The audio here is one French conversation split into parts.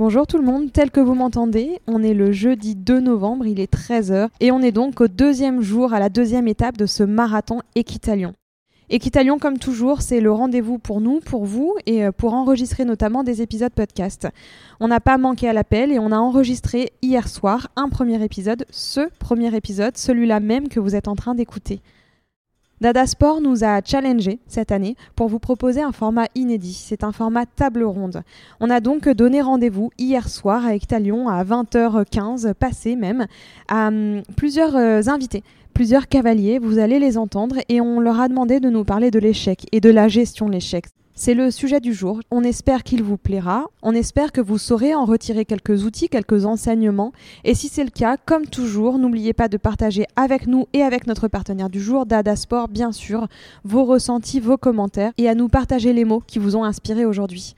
Bonjour tout le monde, tel que vous m'entendez, on est le jeudi 2 novembre, il est 13h et on est donc au deuxième jour, à la deuxième étape de ce marathon Équitalion. Équitalion, comme toujours, c'est le rendez-vous pour nous, pour vous et euh, pour enregistrer notamment des épisodes podcast. On n'a pas manqué à l'appel et on a enregistré hier soir un premier épisode, ce premier épisode, celui-là même que vous êtes en train d'écouter. Dada Sport nous a challengé cette année pour vous proposer un format inédit. C'est un format table ronde. On a donc donné rendez-vous hier soir à Équitalion à 20h15, passé même, à hum, plusieurs euh, invités plusieurs cavaliers, vous allez les entendre, et on leur a demandé de nous parler de l'échec et de la gestion de l'échec. C'est le sujet du jour. On espère qu'il vous plaira. On espère que vous saurez en retirer quelques outils, quelques enseignements. Et si c'est le cas, comme toujours, n'oubliez pas de partager avec nous et avec notre partenaire du jour, Dada Sport, bien sûr, vos ressentis, vos commentaires et à nous partager les mots qui vous ont inspiré aujourd'hui.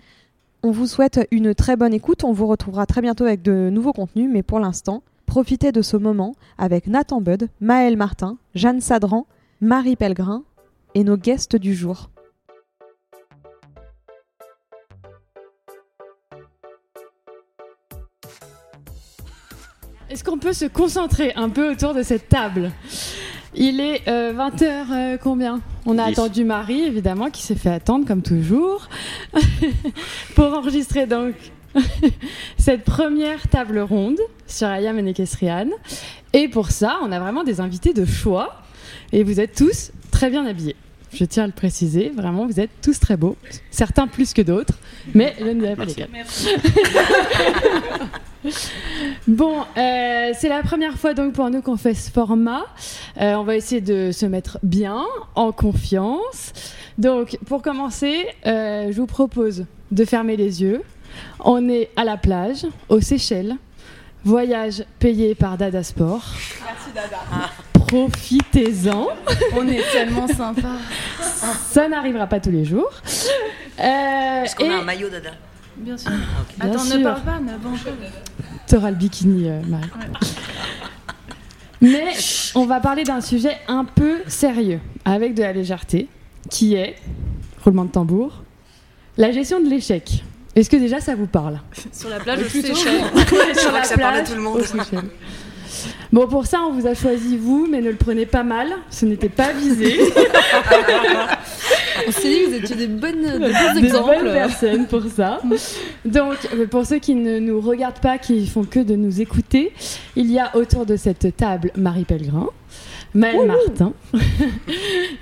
On vous souhaite une très bonne écoute. On vous retrouvera très bientôt avec de nouveaux contenus, mais pour l'instant, Profitez de ce moment avec Nathan Bud, Maël Martin, Jeanne Sadran, Marie Pellegrin et nos guests du jour. Est-ce qu'on peut se concentrer un peu autour de cette table? Il est 20h euh, euh, combien? On a attendu Marie, évidemment, qui s'est fait attendre comme toujours, pour enregistrer donc cette première table ronde sur Ayam et Nekesrian. Et pour ça, on a vraiment des invités de choix. Et vous êtes tous très bien habillés. Je tiens à le préciser, vraiment, vous êtes tous très beaux. Certains plus que d'autres, mais je ne dirai pas lesquels. bon, euh, c'est la première fois donc pour nous qu'on fait ce format. Euh, on va essayer de se mettre bien, en confiance. Donc, pour commencer, euh, je vous propose de fermer les yeux, on est à la plage, aux Seychelles. Voyage payé par Dada Sport. Merci Dada. Profitez-en. On est tellement sympa. Ça n'arrivera pas tous les jours. Euh, Est-ce qu'on a un maillot Dada Bien sûr. Ah, Attends, ne parle pas, mais avant. T'auras le bikini, euh, Marie. Mais on va parler d'un sujet un peu sérieux, avec de la légèreté, qui est, roulement de tambour, la gestion de l'échec. Est-ce que déjà ça vous parle? Sur la plage, je crois que ça parle à tout le monde. Bon, pour ça, on vous a choisi vous, mais ne le prenez pas mal. Ce n'était pas visé. on s'est dit que vous étiez des bonnes, des bons des bonnes personnes pour ça. Donc, euh, pour ceux qui ne nous regardent pas, qui font que de nous écouter, il y a autour de cette table Marie Pellegrin, Maëlle Martin,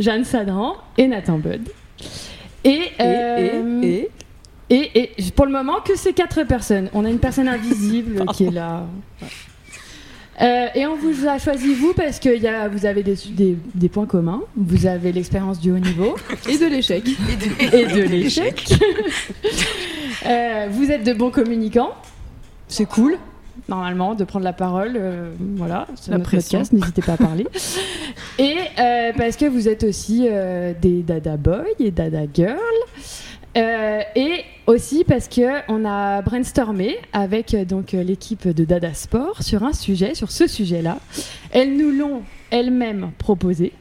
Jeanne Sadran et Nathan Bud. Et, euh, et et, pour le moment, que ces quatre personnes. On a une personne invisible qui est là. Euh, et on vous a choisi vous parce que y a, vous avez des, des, points communs. Vous avez l'expérience du haut niveau et de l'échec. Et de l'échec. Euh, vous êtes de bons communicants. C'est cool, normalement, de prendre la parole. Euh, voilà, c'est notre podcast, n'hésitez pas à parler. et parce que vous êtes aussi des dada boys et dada girls. Euh, et aussi parce que on a brainstormé avec euh, donc euh, l'équipe de Dada Sport sur un sujet, sur ce sujet-là. Elles nous l'ont elles-mêmes proposé.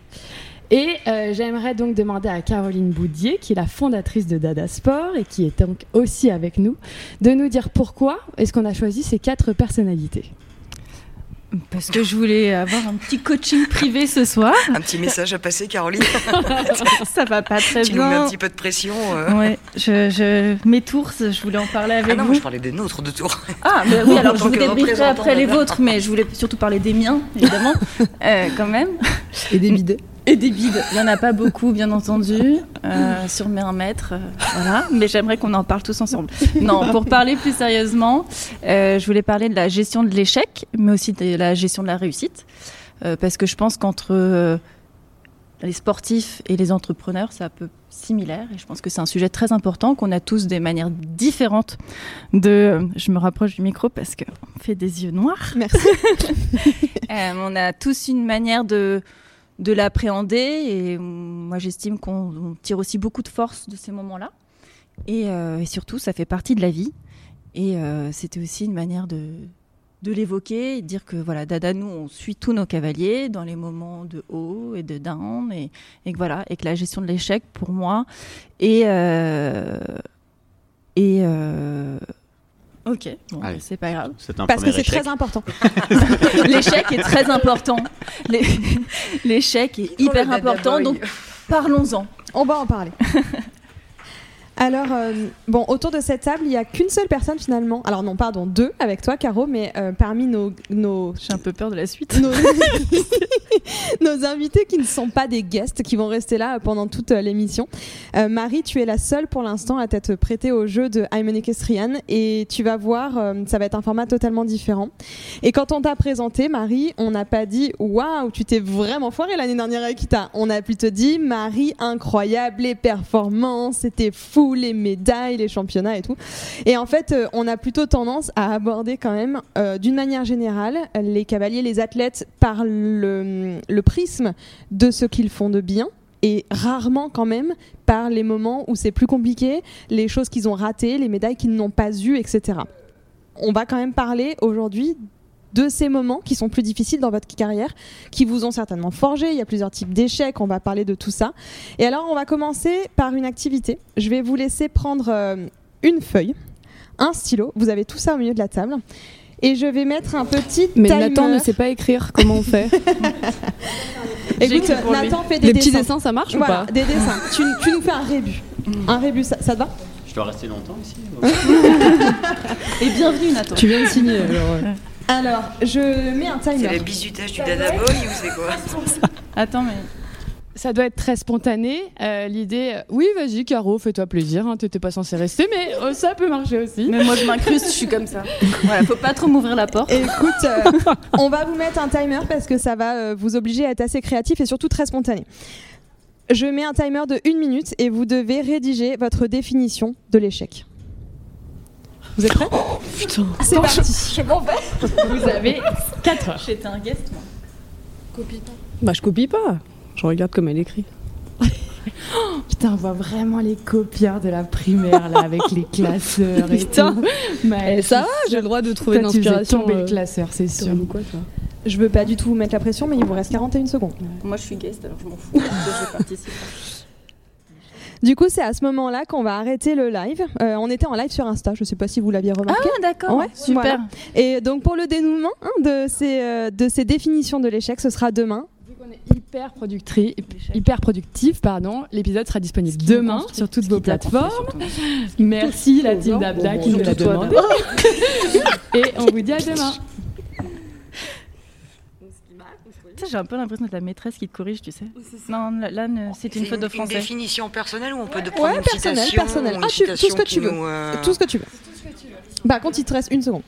Et j'aimerais donc demander à Caroline Boudier, qui est la fondatrice de Dada Sport et qui est donc aussi avec nous, de nous dire pourquoi est-ce qu'on a choisi ces quatre personnalités. Parce que je voulais avoir un petit coaching privé ce soir. Un petit message à passer, Caroline. ça va pas très tu bien. Tu nous mets un petit peu de pression. Euh... Ouais, je, je, mes tours, je voulais en parler avec ah non, vous. je parlais des nôtres de tours. Ah, mais oui, alors je vous débrieferai après les vôtres, mais je voulais surtout parler des miens, évidemment, euh, quand même. Et des bides. Et des bides. Il n'y en a pas beaucoup, bien entendu, euh, sur mes 1 mètre. Euh, voilà. Mais j'aimerais qu'on en parle tous ensemble. Non, pour parler plus sérieusement, euh, je voulais parler de la gestion de l'échec, mais aussi de la gestion de la réussite. Parce que je pense qu'entre les sportifs et les entrepreneurs, c'est un peu similaire. Et je pense que c'est un sujet très important, qu'on a tous des manières différentes de. Je me rapproche du micro parce qu'on fait des yeux noirs. Merci. On a tous une manière de de l'appréhender et moi j'estime qu'on tire aussi beaucoup de force de ces moments-là. Et, euh, surtout ça fait partie de la vie. Et euh, c'était aussi une manière de, de l'évoquer dire que voilà Dada nous on suit tous nos cavaliers dans les moments de haut et de down et, et que voilà et que la gestion de l'échec pour moi et euh, et Ok, bon, c'est pas grave. Un Parce que c'est très important. L'échec est très important. L'échec est hyper important, donc parlons-en. On va en parler. Alors, euh, bon, autour de cette table, il n'y a qu'une seule personne finalement. Alors, non, pardon, deux avec toi, Caro, mais euh, parmi nos. nos J'ai un peu peur de la suite. Nos... nos, invités qui ne sont pas des guests, qui vont rester là pendant toute euh, l'émission. Marie, tu es la seule pour l'instant à t'être prêtée au jeu de I'm Equestrian et tu vas voir, ça va être un format totalement différent. Et quand on t'a présenté, Marie, on n'a pas dit Waouh, tu t'es vraiment foirée l'année dernière avec Ita. On a plutôt dit Marie, incroyable, les performances, c'était fou les médailles, les championnats et tout. Et en fait, euh, on a plutôt tendance à aborder quand même, euh, d'une manière générale, les cavaliers, les athlètes par le, le prisme de ce qu'ils font de bien et rarement quand même par les moments où c'est plus compliqué, les choses qu'ils ont ratées, les médailles qu'ils n'ont pas eues, etc. On va quand même parler aujourd'hui de ces moments qui sont plus difficiles dans votre carrière, qui vous ont certainement forgé. Il y a plusieurs types d'échecs, on va parler de tout ça. Et alors, on va commencer par une activité. Je vais vous laisser prendre euh, une feuille, un stylo. Vous avez tout ça au milieu de la table. Et je vais mettre un petit Mais timer. Nathan ne sait pas écrire, comment on fait Écoute, Nathan fait des Les dessins. petits dessins, ça marche voilà, ou pas des dessins. tu, tu, nous fais un rébut. Un rébut, ça, ça te va Je dois rester longtemps ici Et bienvenue, Nathan. Tu viens de signer, alors. Alors, je mets un timer. C'est le bisutage du Dada Boy ou c'est quoi Attends, mais. Ça doit être très spontané. Euh, L'idée, euh, oui, vas-y, Caro, fais-toi plaisir. Hein, T'étais pas censé rester, mais euh, ça peut marcher aussi. Mais moi, je m'incruste, je suis comme ça. Voilà, faut pas trop m'ouvrir la porte. Écoute, euh, on va vous mettre un timer parce que ça va euh, vous obliger à être assez créatif et surtout très spontané. Je mets un timer de une minute et vous devez rédiger votre définition de l'échec. Vous êtes prêts oh, Putain. C'est parti. Je m'en vais. Vous avez 4 heures. J'étais un guest, moi. Copie pas. Bah, je copie pas. Je regarde comme elle écrit. Putain, on voit vraiment les copieurs de la primaire là avec les classeurs et Putain. tout. Mais ça va, j'ai le droit de trouver Toi, une inspiration. tomber euh... le classeur, c'est sûr. Quoi, toi Je veux pas du tout vous mettre la pression, mais il vous reste 41 secondes. Moi, je suis guest, alors je m'en fous. je participe. Du coup, c'est à ce moment-là qu'on va arrêter le live. Euh, on était en live sur Insta, je sais pas si vous l'aviez remarqué. Ah, d'accord, ouais, super. Voilà. Et donc, pour le dénouement hein, de, ces, euh, de ces définitions de l'échec, ce sera demain. Vu qu'on est hyper, hyper productif, pardon, l'épisode sera disponible demain sur toutes vos plateformes. Merci la team d'Abda qui nous l'a demandé. Et on vous dit à demain. J'ai un peu l'impression d'être la maîtresse qui te corrige, tu sais. Non, là, c'est une faute de Une français. définition personnelle ou on peut de prendre Ouais, une personnel, citation personnel. ou une Ah, tu- tout ce que tu veux. nous, euh, Tout ce que tu veux. Par contre, il te reste une seconde.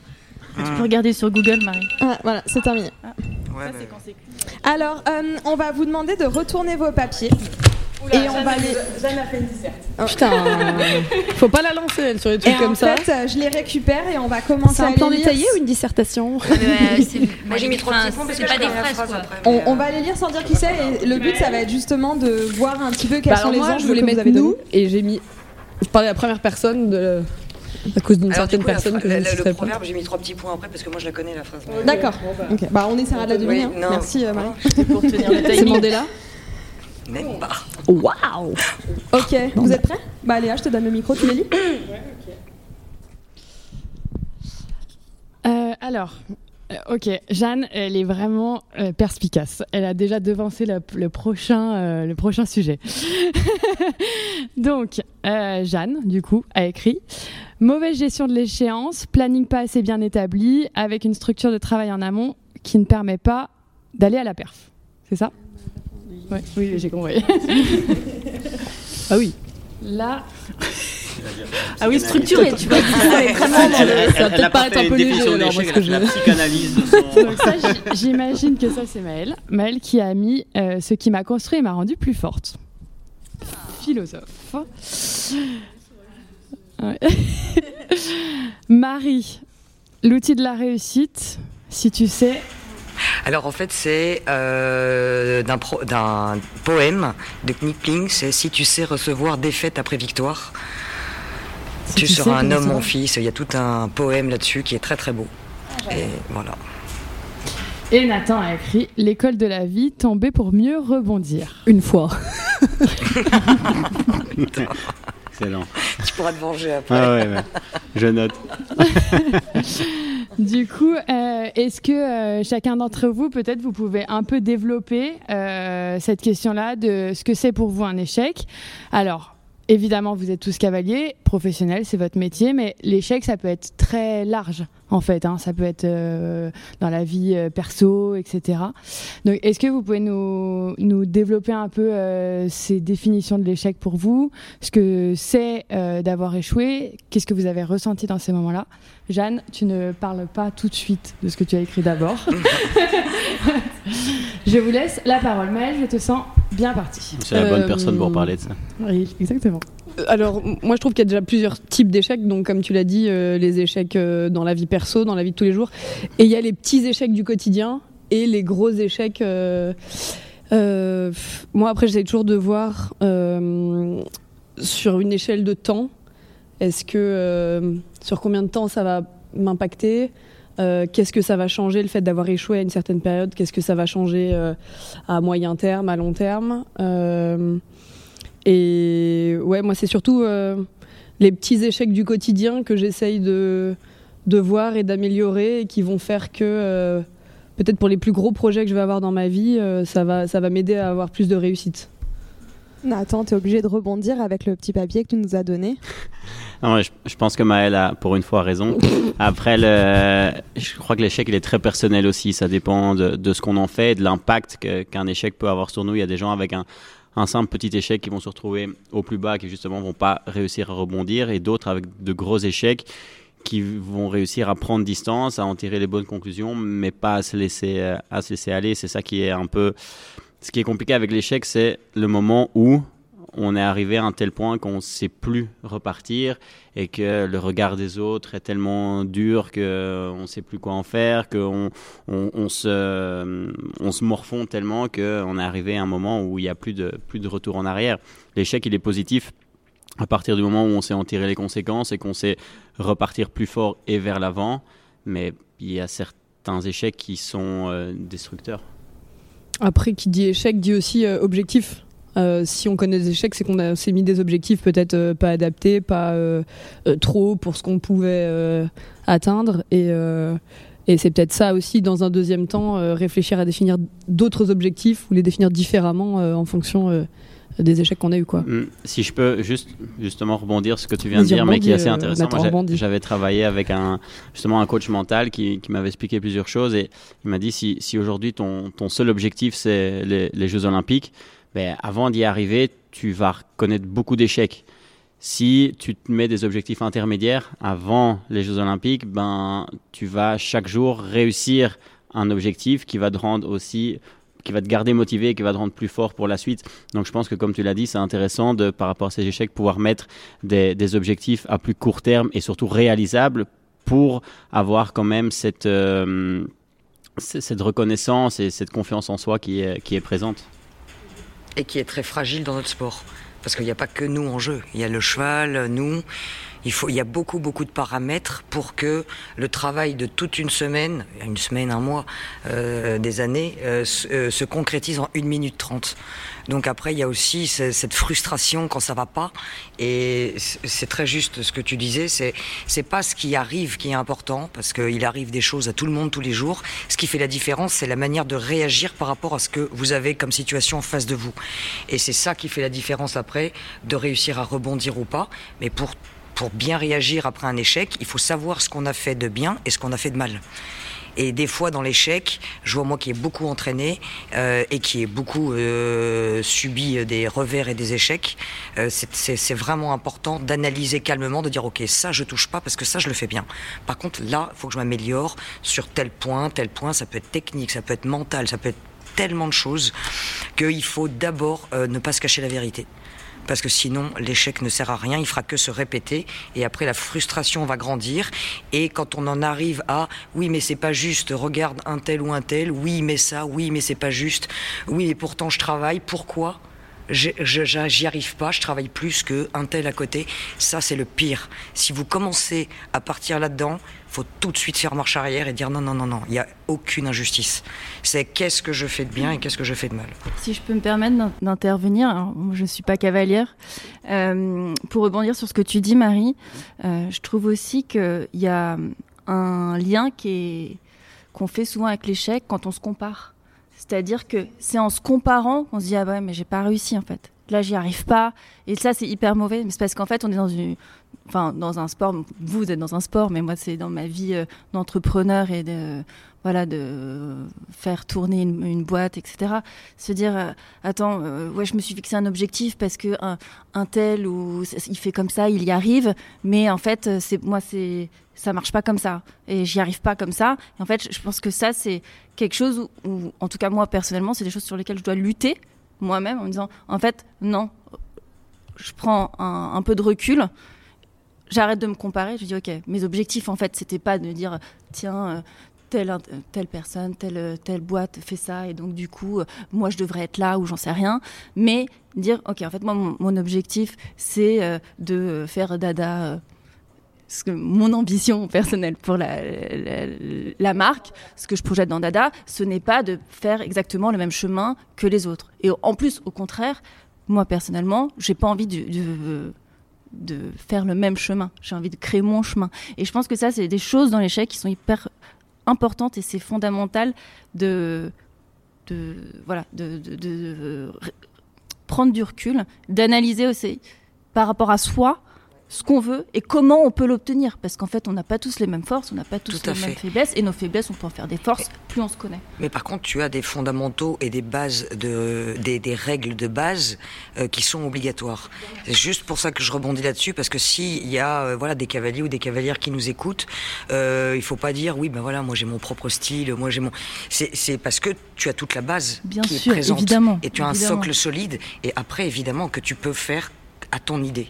Tu peux regarder sur Google, Marie. Ah, voilà, c'est terminé. Ouais, Ça, bah, cul. Alors, euh, on va vous demander de retourner vos papiers. Et on va les. Jeanne a fait une disserte. Putain, faut pas la lancer elle, sur les Et trucs comme en ça. fait, euh, je les récupère et on va commencer C'est un à plan détaillé ou une dissertation Moi j'ai mis trois petits points parce que c'est pas des phrases, quoi. On, euh, va les lire sans dire qui c'est et le but ça va être justement de voir un petit peu quels Bah sont les moi, angles je voulais que mettre vous avez nous et j'ai mis. Je parlais à la première personne de. À cause d'une certaine coup, personne que je la- ne le pas. proverbe, j'ai mis trois petits points après parce que moi je la connais la phrase. D'accord. Ok. Bah on essaiera de la deviner. Oui, hein. Merci euh, Marie. Pour tenir le C'est timing. Mandela Même pas. Waouh Ok. Vous êtes prêts? Bah Léa, je te donne le micro, tu les lis Euh, alors, Euh, ok, Jeanne, elle est vraiment euh, perspicace. Elle a déjà devancé le, prochain, euh, le prochain sujet. Donc, Jeanne, du coup, a écrit Mauvaise gestion de l'échéance, planning pas assez bien établi, avec une structure de travail en amont qui ne permet pas d'aller à la perf. C'est ça? Oui, j'ai compris. ah oui. Là. Ah oui, structuré, tu vois. Ça va peut-être paraître un peu léger, alors, parce que je... La psychanalyse. J'imagine que ça, c'est Maëlle. Maëlle qui a mis euh, Ce qui m'a construit et m'a rendue plus forte. Philosophe. Ouais. Marie, l'outil de la réussite, si tu sais alors en fait, c'est euh, d'un, poème de Knipling, c'est Si tu sais recevoir défaite après victoire, tu, seras un homme, mon fils. Il y a tout un poème là-dessus qui est très très beau. Ah, Et voilà. Et Nathan a écrit L'école de la vie, tomber pour mieux rebondir. Une fois. Excellent. Tu pourras te venger après. Ah ouais, je note. du coup, euh, est-ce que euh, chacun d'entre vous, peut-être, vous pouvez un peu développer euh, cette question-là de ce que c'est pour vous un échec? Alors, évidemment, vous êtes tous cavaliers, professionnels, c'est votre métier, mais l'échec, ça peut être très large, en fait. Hein. ça peut être euh, dans la vie euh, perso, etc. Donc, est-ce que vous pouvez nous, nous développer un peu euh, ces définitions de l'échec pour vous? Ce que c'est d'avoir échoué? Qu'est-ce que vous avez ressenti dans ces moments-là? Jeanne, tu ne parles pas tout de suite de ce que tu as écrit d'abord. je vous laisse la parole. Maëlle, je te sens bien parti. C'est la bonne personne pour parler de ça. Oui, exactement. Alors, moi, je trouve qu'il y a déjà plusieurs types d'échecs. Donc, comme tu l'as dit, euh, les échecs euh, dans la vie perso, dans la vie de tous les jours. Et il y a les petits échecs du quotidien et les gros échecs. Euh, moi, après, j'essaie toujours de voir sur une échelle de temps. Est-ce que sur combien de temps ça va m'impacter? Qu'est-ce que ça va changer le fait d'avoir échoué à une certaine période? Qu'est-ce que ça va changer à moyen terme, à long terme? Et ouais, moi, c'est surtout euh, les petits échecs du quotidien que j'essaye de, de voir et d'améliorer et qui vont faire que euh, peut-être pour les plus gros projets que je vais avoir dans ma vie, euh, ça ça va m'aider à avoir plus de réussite. Nathan, tu es obligé de rebondir avec le petit papier que tu nous as donné. Non, je, je, pense que Maëlle a pour une fois raison. Après, le, je crois que l'échec, il est très personnel aussi. Ça dépend de, de ce qu'on en fait, de l'impact qu'un échec peut avoir sur nous. Il y a des gens avec un, un simple petit échec qui vont se retrouver au plus bas, qui justement vont pas réussir à rebondir, et d'autres avec de gros échecs qui vont réussir à prendre distance, à en tirer les bonnes conclusions, mais pas à se laisser, à se laisser aller. C'est ça qui est un peu... Ce qui est compliqué avec l'échec, c'est le moment où on est arrivé à un tel point qu'on ne sait plus repartir et que le regard des autres est tellement dur qu'on ne sait plus quoi en faire, qu'on on, se, on se morfond tellement qu'on est arrivé à un moment où il n'y a plus de, plus de retour en arrière. L'échec, il est positif à partir du moment où on sait en tirer les conséquences et qu'on sait repartir plus fort et vers l'avant, mais il y a certains échecs qui sont euh, destructeurs. Après, qui dit échec dit aussi euh, objectif. Euh, si on connaît des échecs, c'est qu'on s'est mis des objectifs peut-être euh, pas adaptés, pas trop pour ce qu'on pouvait atteindre. Et c'est peut-être ça aussi, dans un deuxième temps, réfléchir à définir d'autres objectifs ou les définir différemment en fonction des échecs qu'on a eu quoi. Hmm. Si je peux juste justement rebondir sur ce que tu viens de dire, mais qui est assez intéressant. Moi, j'avais travaillé avec un justement un coach mental qui, qui m'avait expliqué plusieurs choses et il m'a dit si, si aujourd'hui ton, ton seul objectif c'est les, les Jeux Olympiques, ben, avant d'y arriver, tu vas connaître beaucoup d'échecs. Si tu te mets des objectifs intermédiaires avant les Jeux Olympiques, ben, tu vas chaque jour réussir un objectif qui va te rendre aussi qui va te garder motivé, qui va te rendre plus fort pour la suite. Donc je pense que comme tu l'as dit, c'est intéressant de, par rapport à ces échecs, pouvoir mettre des, objectifs à plus court terme et surtout réalisables pour avoir quand même cette, euh, cette reconnaissance et cette confiance en soi qui est présente et qui est très fragile dans notre sport. Parce qu'il n'y a pas que nous en jeu. Il y a le cheval, nous, Il, faut, il y a beaucoup, beaucoup de paramètres pour que le travail de toute une semaine, une semaine, un mois, euh, des années, euh, se, euh, se concrétise en 1 minute 30. Donc après, il y a aussi cette frustration quand ça va pas. Et c'est très juste ce que tu disais. C'est c'est pas ce qui arrive qui est important parce qu'il arrive des choses à tout le monde tous les jours. Ce qui fait la différence, c'est la manière de réagir par rapport à ce que vous avez comme situation en face de vous. Et c'est ça qui fait la différence après de réussir à rebondir ou pas. Mais pour pour bien réagir après un échec, il faut savoir ce qu'on a fait de bien et ce qu'on a fait de mal. Et des fois, dans l'échec, je vois moi qui ai beaucoup entraîné euh, et qui ai beaucoup euh, subi des revers et des échecs, euh, c'est vraiment important d'analyser calmement, de dire ok, ça je touche pas parce que ça je le fais bien. Par contre, là, il faut que je m'améliore sur tel point, tel point. Ça peut être technique, ça peut être mental, ça peut être tellement de choses qu'il faut d'abord ne pas se cacher la vérité parce que sinon l'échec ne sert à rien, il fera que se répéter et après la frustration va grandir et quand on en arrive à oui mais c'est pas juste, regarde un tel ou un tel, oui mais ça, oui mais c'est pas juste, oui et pourtant je travaille, pourquoi j'y arrive pas, je travaille plus qu'un tel à côté? Ça, c'est le pire. Si vous commencez à partir là-dedans, faut tout de suite faire marche arrière et dire non, non, non, non, il n'y a aucune injustice. C'est qu'est-ce que je fais de bien et qu'est-ce que je fais de mal. Si je peux me permettre d'intervenir, je ne suis pas cavalière, euh, pour rebondir sur ce que tu dis, Marie, euh, je trouve aussi qu'il y a un lien qu'on fait souvent avec l'échec quand on se compare. C'est-à-dire que c'est en se comparant qu'on se dit ah ouais mais j'ai pas réussi en fait. Là j'y arrive pas et ça c'est hyper mauvais. Mais c'est parce qu'en fait on est dans une, enfin dans un sport. Vous êtes dans un sport, mais moi c'est dans ma vie euh, d'entrepreneur et de voilà de faire tourner une, boîte, etc. Se dire euh, attends euh, ouais je me suis fixé un objectif parce que un, tel ou il fait comme ça il y arrive, mais en fait moi c'est ça marche pas comme ça et j'y arrive pas comme ça. En fait, je pense que ça c'est quelque chose où, en tout cas moi personnellement, c'est des choses sur lesquelles je dois lutter moi-même en me disant en fait non, je prends un, peu de recul, j'arrête de me comparer, je dis ok, mes objectifs en fait c'était pas de dire tiens euh, telle, telle personne, telle, telle boîte fait ça, et donc du coup, moi je devrais être là ou j'en sais rien. Mais dire, ok, en fait, moi, mon, objectif, c'est euh, de faire dada euh, que mon ambition personnelle pour la, la, marque, ce que je projette dans Dada, ce n'est pas de faire exactement le même chemin que les autres. Et en plus, au contraire, moi personnellement, j'ai pas envie de, faire le même chemin. J'ai envie de créer mon chemin. Et je pense que ça, c'est des choses dans l'échec qui sont hyper importantes et c'est fondamental de, de voilà, de, de prendre du recul, d'analyser aussi par rapport à soi ce qu'on veut et comment on peut l'obtenir. Parce qu'en fait, on n'a pas tous les mêmes forces, on n'a pas tous les mêmes faiblesses. Et nos faiblesses, on peut en faire des forces, plus on se connaît. Mais par contre, tu as des fondamentaux et des bases, de, des, des règles de base euh, qui sont obligatoires. C'est juste pour ça que je rebondis là-dessus, parce que s'il y a euh, voilà, des cavaliers ou des cavalières qui nous écoutent, euh, il faut pas dire, oui, ben voilà, moi j'ai mon propre style, moi j'ai mon... C'est parce que tu as toute la base Bien qui sûr, est présente. Évidemment, et tu as un socle solide, et après, évidemment, que tu peux faire à ton idée.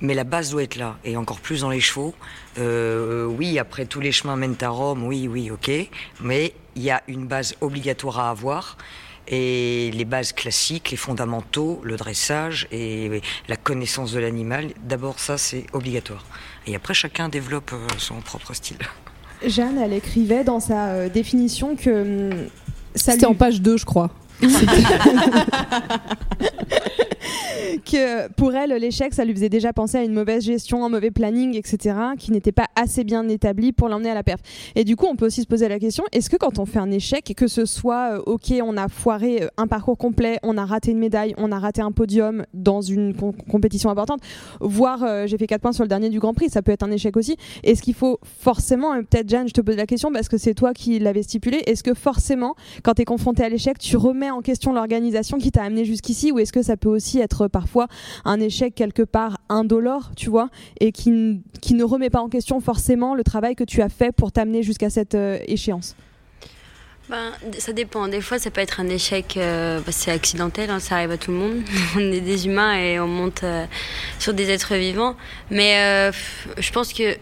Mais la base doit être là, et encore plus dans les chevaux. Euh, oui, après tous les chemins mènent à Rome, oui, oui, ok. Mais il y a une base obligatoire à avoir. Et les bases classiques, les fondamentaux, le dressage et la connaissance de l'animal, d'abord ça c'est obligatoire. Et après chacun développe euh, son propre style. Jeanne, elle écrivait dans sa euh, définition que... Hum, C'était en page 2 je crois. que pour elle, l'échec, ça lui faisait déjà penser à une mauvaise gestion, un mauvais planning, etc., qui n'était pas assez bien établi pour l'emmener à la perf. Et du coup, on peut aussi se poser la question est-ce que quand on fait un échec, que ce soit, euh, ok, on a foiré euh, un parcours complet, on a raté une médaille, on a raté un podium dans une compétition importante, voire euh, j'ai fait 4 points sur le dernier du Grand Prix, ça peut être un échec aussi. Est-ce qu'il faut forcément, peut-être Jeanne, je te pose la question parce que c'est toi qui l'avais stipulé, est-ce que forcément, quand tu es confronté à l'échec, tu remets en question l'organisation qui t'a amené jusqu'ici ou est-ce que ça peut aussi être parfois un échec quelque part indolore, tu vois, et qui, qui ne remet pas en question forcément le travail que tu as fait pour t'amener jusqu'à cette euh, échéance? Ben, ça dépend. Des fois, ça peut être un échec, euh, bah, c'est accidentel, hein, ça arrive à tout le monde. on est des humains et on monte euh, sur des êtres vivants. Mais je pense que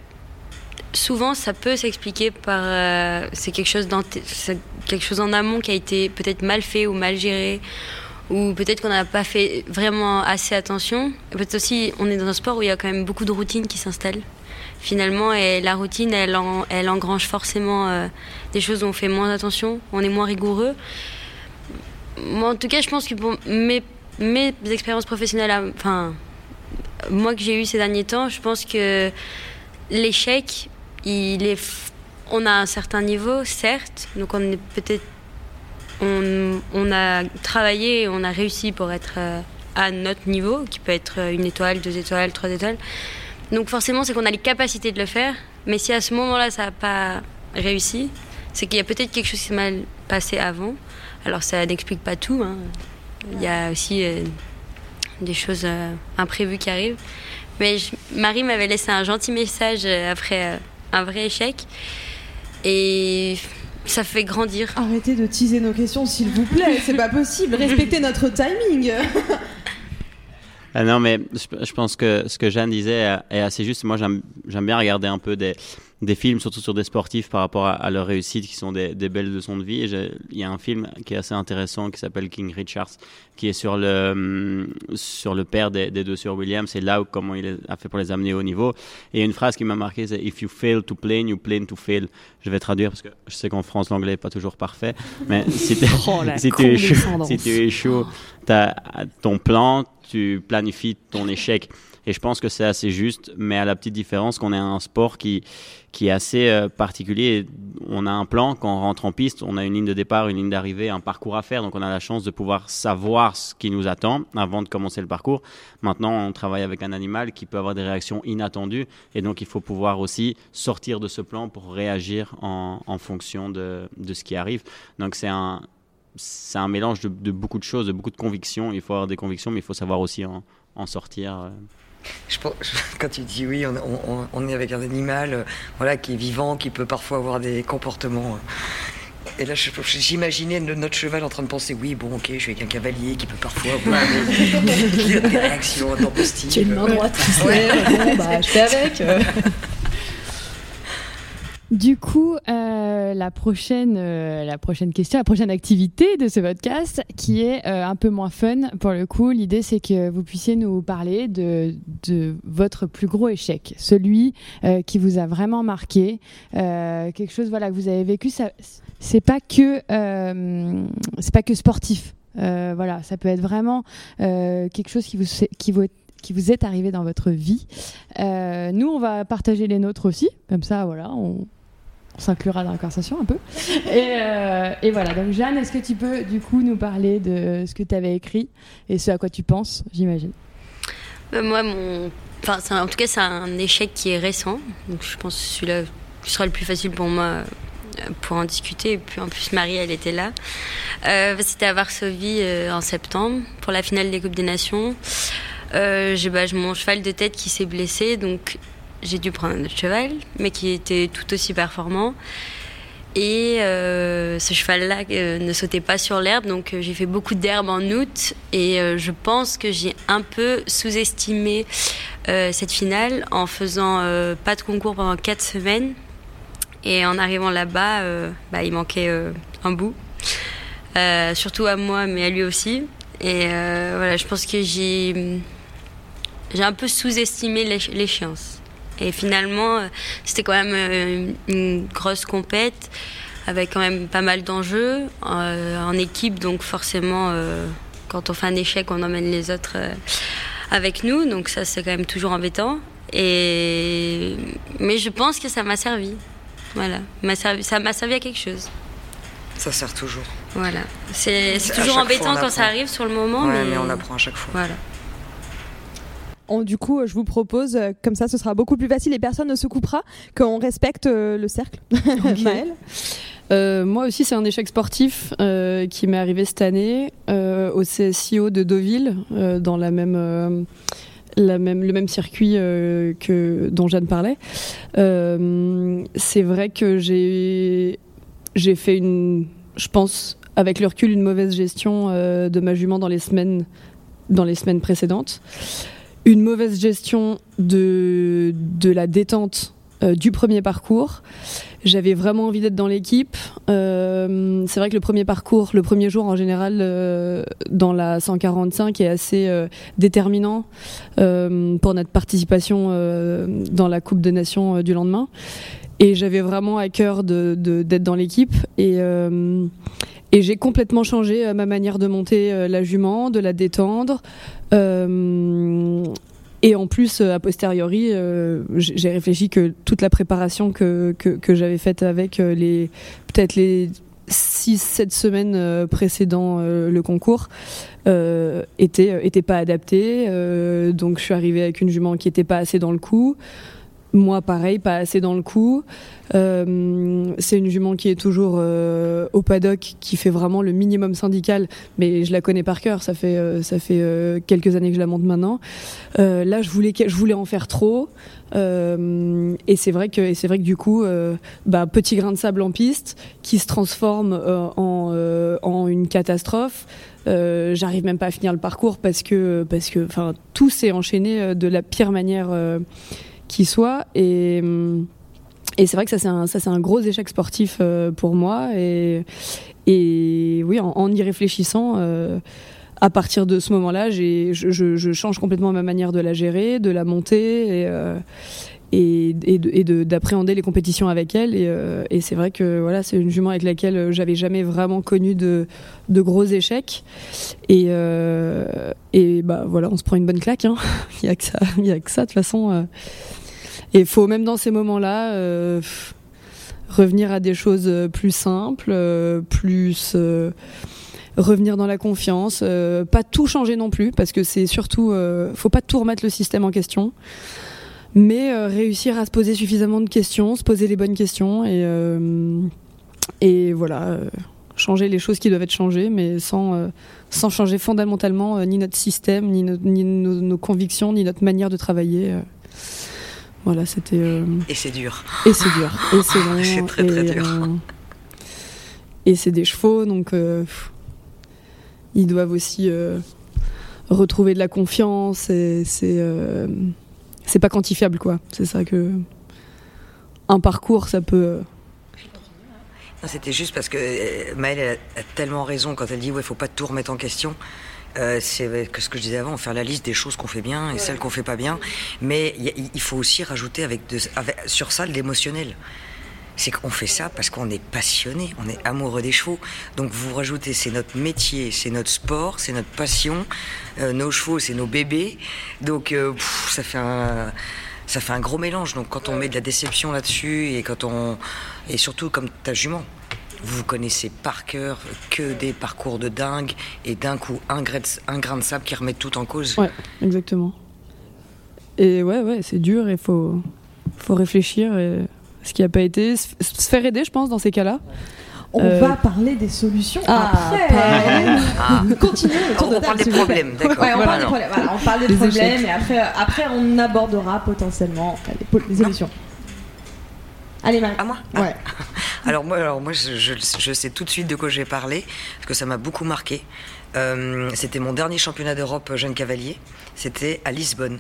souvent, ça peut s'expliquer par. c'est quelque, chose quelque chose en amont qui a été peut-être mal fait ou mal géré ou peut-être qu'on n'a pas fait vraiment assez attention. Peut-être aussi, on est dans un sport où il y a quand même beaucoup de routines qui s'installent. Finalement, et la routine, elle, elle engrange forcément euh, des choses où on fait moins attention, on est moins rigoureux. Moi, en tout cas, je pense que pour mes, mes expériences professionnelles, enfin, moi que j'ai eu ces derniers temps, je pense que l'échec, il est, on a un certain niveau, certes, donc on est peut-être on, a travaillé on a réussi pour être euh, à notre niveau, qui peut être une étoile, deux étoiles, trois étoiles. Donc forcément, c'est qu'on a les capacités de le faire. Mais si à ce moment-là, ça n'a pas réussi, c'est qu'il y a peut-être quelque chose qui s'est mal passé avant. Alors ça n'explique pas tout. Hein. Il y a aussi euh, des choses euh, imprévues qui arrivent. Mais Marie m'avait laissé un gentil message après un vrai échec. Et ça fait grandir. Arrêtez de teaser nos questions, s'il vous plaît. C'est pas possible. Respectez notre timing. Ah non, mais je, pense que ce que Jeanne disait est assez juste. Moi, j'aime bien regarder un peu des, des films, surtout sur des sportifs par rapport à, leur réussite, qui sont des, belles leçons de vie. il y a un film qui est assez intéressant qui s'appelle King Richards, qui est sur le, hum, sur le père des, deux sœurs Williams c'est là où, comment il a fait pour les amener au niveau. Et une phrase qui m'a marqué, c'est If you fail to play, you plan to fail. Je vais traduire parce que je sais qu'en France, l'anglais n'est pas toujours parfait. Mais si, oh, si, tu échoues, si tu échoues ton plan, tu planifies ton échec. Et je pense que c'est assez juste, mais à la petite différence qu'on est un sport qui, qui est assez euh, particulier. On a un plan, quand on rentre en piste, on a une ligne de départ, une ligne d'arrivée, un parcours à faire. Donc on a la chance de pouvoir savoir ce qui nous attend avant de commencer le parcours. Maintenant, on travaille avec un animal qui peut avoir des réactions inattendues. Et donc il faut pouvoir aussi sortir de ce plan pour réagir en, en fonction de, de ce qui arrive. Donc c'est un, c'est un mélange de, de, beaucoup de choses, de beaucoup de convictions. Il faut avoir des convictions, mais il faut savoir aussi en, en sortir. Euh, je, quand tu dis oui, on, est avec un animal euh, voilà, qui est vivant, qui peut parfois avoir des comportements. Euh. Et là, j'imaginais notre cheval en train de penser oui, bon, ok, je suis avec un cavalier qui peut parfois avoir des, réactions intempestives. Tu as une main droite qui bon, bah, je fais avec. Du coup, euh, la, prochaine, euh, la prochaine question, la prochaine activité de ce podcast, qui est euh, un peu moins fun pour le coup, l'idée c'est que vous puissiez nous parler de, votre plus gros échec, celui qui vous a vraiment marqué, quelque chose voilà que vous avez vécu. C'est pas que pas que sportif. voilà, ça peut être vraiment quelque chose qui vous qui vous qui vous est arrivé dans votre vie. nous, on va partager les nôtres aussi, comme ça, voilà, on, on s'inclura dans la conversation un peu. Euh, et, voilà, donc Jeanne, est-ce que tu peux du coup nous parler de ce que tu avais écrit et ce à quoi tu penses, j'imagine? Euh, Moi, mon... enfin, en tout cas, c'est un échec qui est récent. Donc je pense que celui-là sera le plus facile pour moi euh, pour en discuter. Et puis en plus, Marie, elle était là. C'était à Varsovie en septembre pour la finale des Coupes des Nations. j'ai bah, mon cheval de tête qui s'est blessé, donc j'ai dû prendre un autre cheval, mais qui était tout aussi performant. Et euh, ce cheval-là euh, ne sautait pas sur l'herbe, donc euh, j'ai fait beaucoup d'herbe en août. Et je pense que j'ai un peu sous-estimé cette finale en faisant pas de concours pendant 4 semaines. Et en arrivant là-bas, bah, il manquait un bout. surtout à moi, mais à lui aussi. Et voilà, je pense que j'ai, j'ai un peu sous-estimé l'échéance. Et finalement, euh, c'était quand même euh, une grosse compète avec quand même pas mal d'enjeux euh, en équipe. Donc forcément, quand on fait un échec, on emmène les autres avec nous. Donc ça, c'est quand même toujours embêtant. Et... Mais je pense que ça m'a servi. Voilà, ça m'a servi à quelque chose. Ça sert toujours. Voilà. C'est toujours embêtant quand ça arrive sur le moment. mais... mais on apprend à chaque fois. Voilà du coup, je vous propose, euh, comme ça, ce sera beaucoup plus facile et personne ne se coupera, qu'on respecte euh, le cercle. Maëlle euh, moi aussi, c'est un échec sportif qui m'est arrivé cette année au CSIO de Deauville, dans la même, la même, le même circuit que dont Jeanne parlait. c'est vrai que j'ai j'ai fait une, je pense, avec le recul, une mauvaise gestion de ma jument dans les semaines dans les semaines précédentes une mauvaise gestion de, la détente du premier parcours. J'avais vraiment envie d'être dans l'équipe. Euh, c'est vrai que le premier parcours, le premier jour en général, euh, dans la 145 est assez euh, déterminant pour notre participation dans la Coupe de Nations du lendemain. Et j'avais vraiment à cœur d'être de, dans l'équipe. Et, et j'ai complètement changé ma manière de monter la jument, de la détendre. Et en plus, euh, a posteriori, euh, j'ai réfléchi que toute la préparation que, que, j'avais faite avec euh, les peut-être les 6-7 semaines précédant le concours était, était pas adaptée. donc je suis arrivée avec une jument qui était pas assez dans le coup. Moi, pareil, pas assez dans le coup. Euh, c'est une jument qui est toujours euh, au paddock, qui fait vraiment le minimum syndical, mais je la connais par cœur. Ça fait euh, ça fait quelques années que je la monte maintenant. là, je voulais je voulais en faire trop, et c'est vrai que c'est vrai que du coup, bah, petit grain de sable en piste qui se transforme en, en une catastrophe. J'arrive même pas à finir le parcours parce que parce que enfin tout s'est enchaîné de la pire manière qui soit. Et, et c'est vrai que ça, c'est un, ça, c'est un gros échec sportif euh, pour moi. Et, et oui, en, y réfléchissant, euh, à partir de ce moment-là, j'ai, je, je, change complètement ma manière de la gérer, de la monter. Et, euh, et, d'appréhender les compétitions avec elle. Et, et c'est vrai que voilà, c'est une jument avec laquelle j'avais jamais vraiment connu de, gros échecs. Et, et bah voilà, on se prend une bonne claque. Hein. il n'y a que ça. A que ça de toute façon. Et il faut même dans ces moments-là euh, revenir à des choses euh, plus simples, euh, plus revenir dans la confiance, pas tout changer non plus parce que c'est surtout, faut pas tout remettre le système en question, mais réussir à se poser suffisamment de questions, se poser les bonnes questions et et voilà changer les choses qui doivent être changées, mais sans, sans changer fondamentalement ni notre système, ni, ni nos, convictions, ni notre manière de travailler. Voilà, c'était. Euh, et c'est dur. Et c'est dur. Et c'est très très dur. Euh, et c'est des chevaux, donc euh, ils doivent aussi retrouver de la confiance. Et c'est c'est pas quantifiable, quoi. C'est ça que un parcours, ça peut. C'était juste parce que Maëlle a, tellement raison quand elle dit ouais, faut pas tout remettre en question. Euh, c'est ce que je disais avant, faire la liste des choses qu'on fait bien et celles qu'on fait pas bien. Mais il faut aussi rajouter avec, sur ça de l'émotionnel. C'est qu'on fait ça parce qu'on est passionné, on est amoureux des chevaux. Donc vous rajoutez, c'est notre métier, c'est notre sport, c'est notre passion. Euh, nos chevaux, c'est nos bébés. Donc euh, ça fait un ça fait un gros mélange. Donc quand on met de la déception là-dessus et quand on et surtout comme ta jument, vous connaissez par cœur que des parcours de dingue et d'un coup un, grain de sable qui remet tout en cause. Ouais, exactement. Et ouais, ouais, c'est dur et faut, faut réfléchir ce qui n'a pas été, se faire aider, je pense, dans ces cas-là. On euh, va parler des solutions ah, après. Ah. Continuons on, parle des problèmes, d'accord. on parle des problèmes. Voilà, on parle des, problèmes et après, après on abordera potentiellement les, solutions. Allez, Marie. À moi Ouais. alors moi, alors moi je, sais tout de suite de quoi je vais parler, parce que ça m'a beaucoup marqué. Euh, c'était mon dernier championnat d'Europe jeune cavalier. C'était à Lisbonne.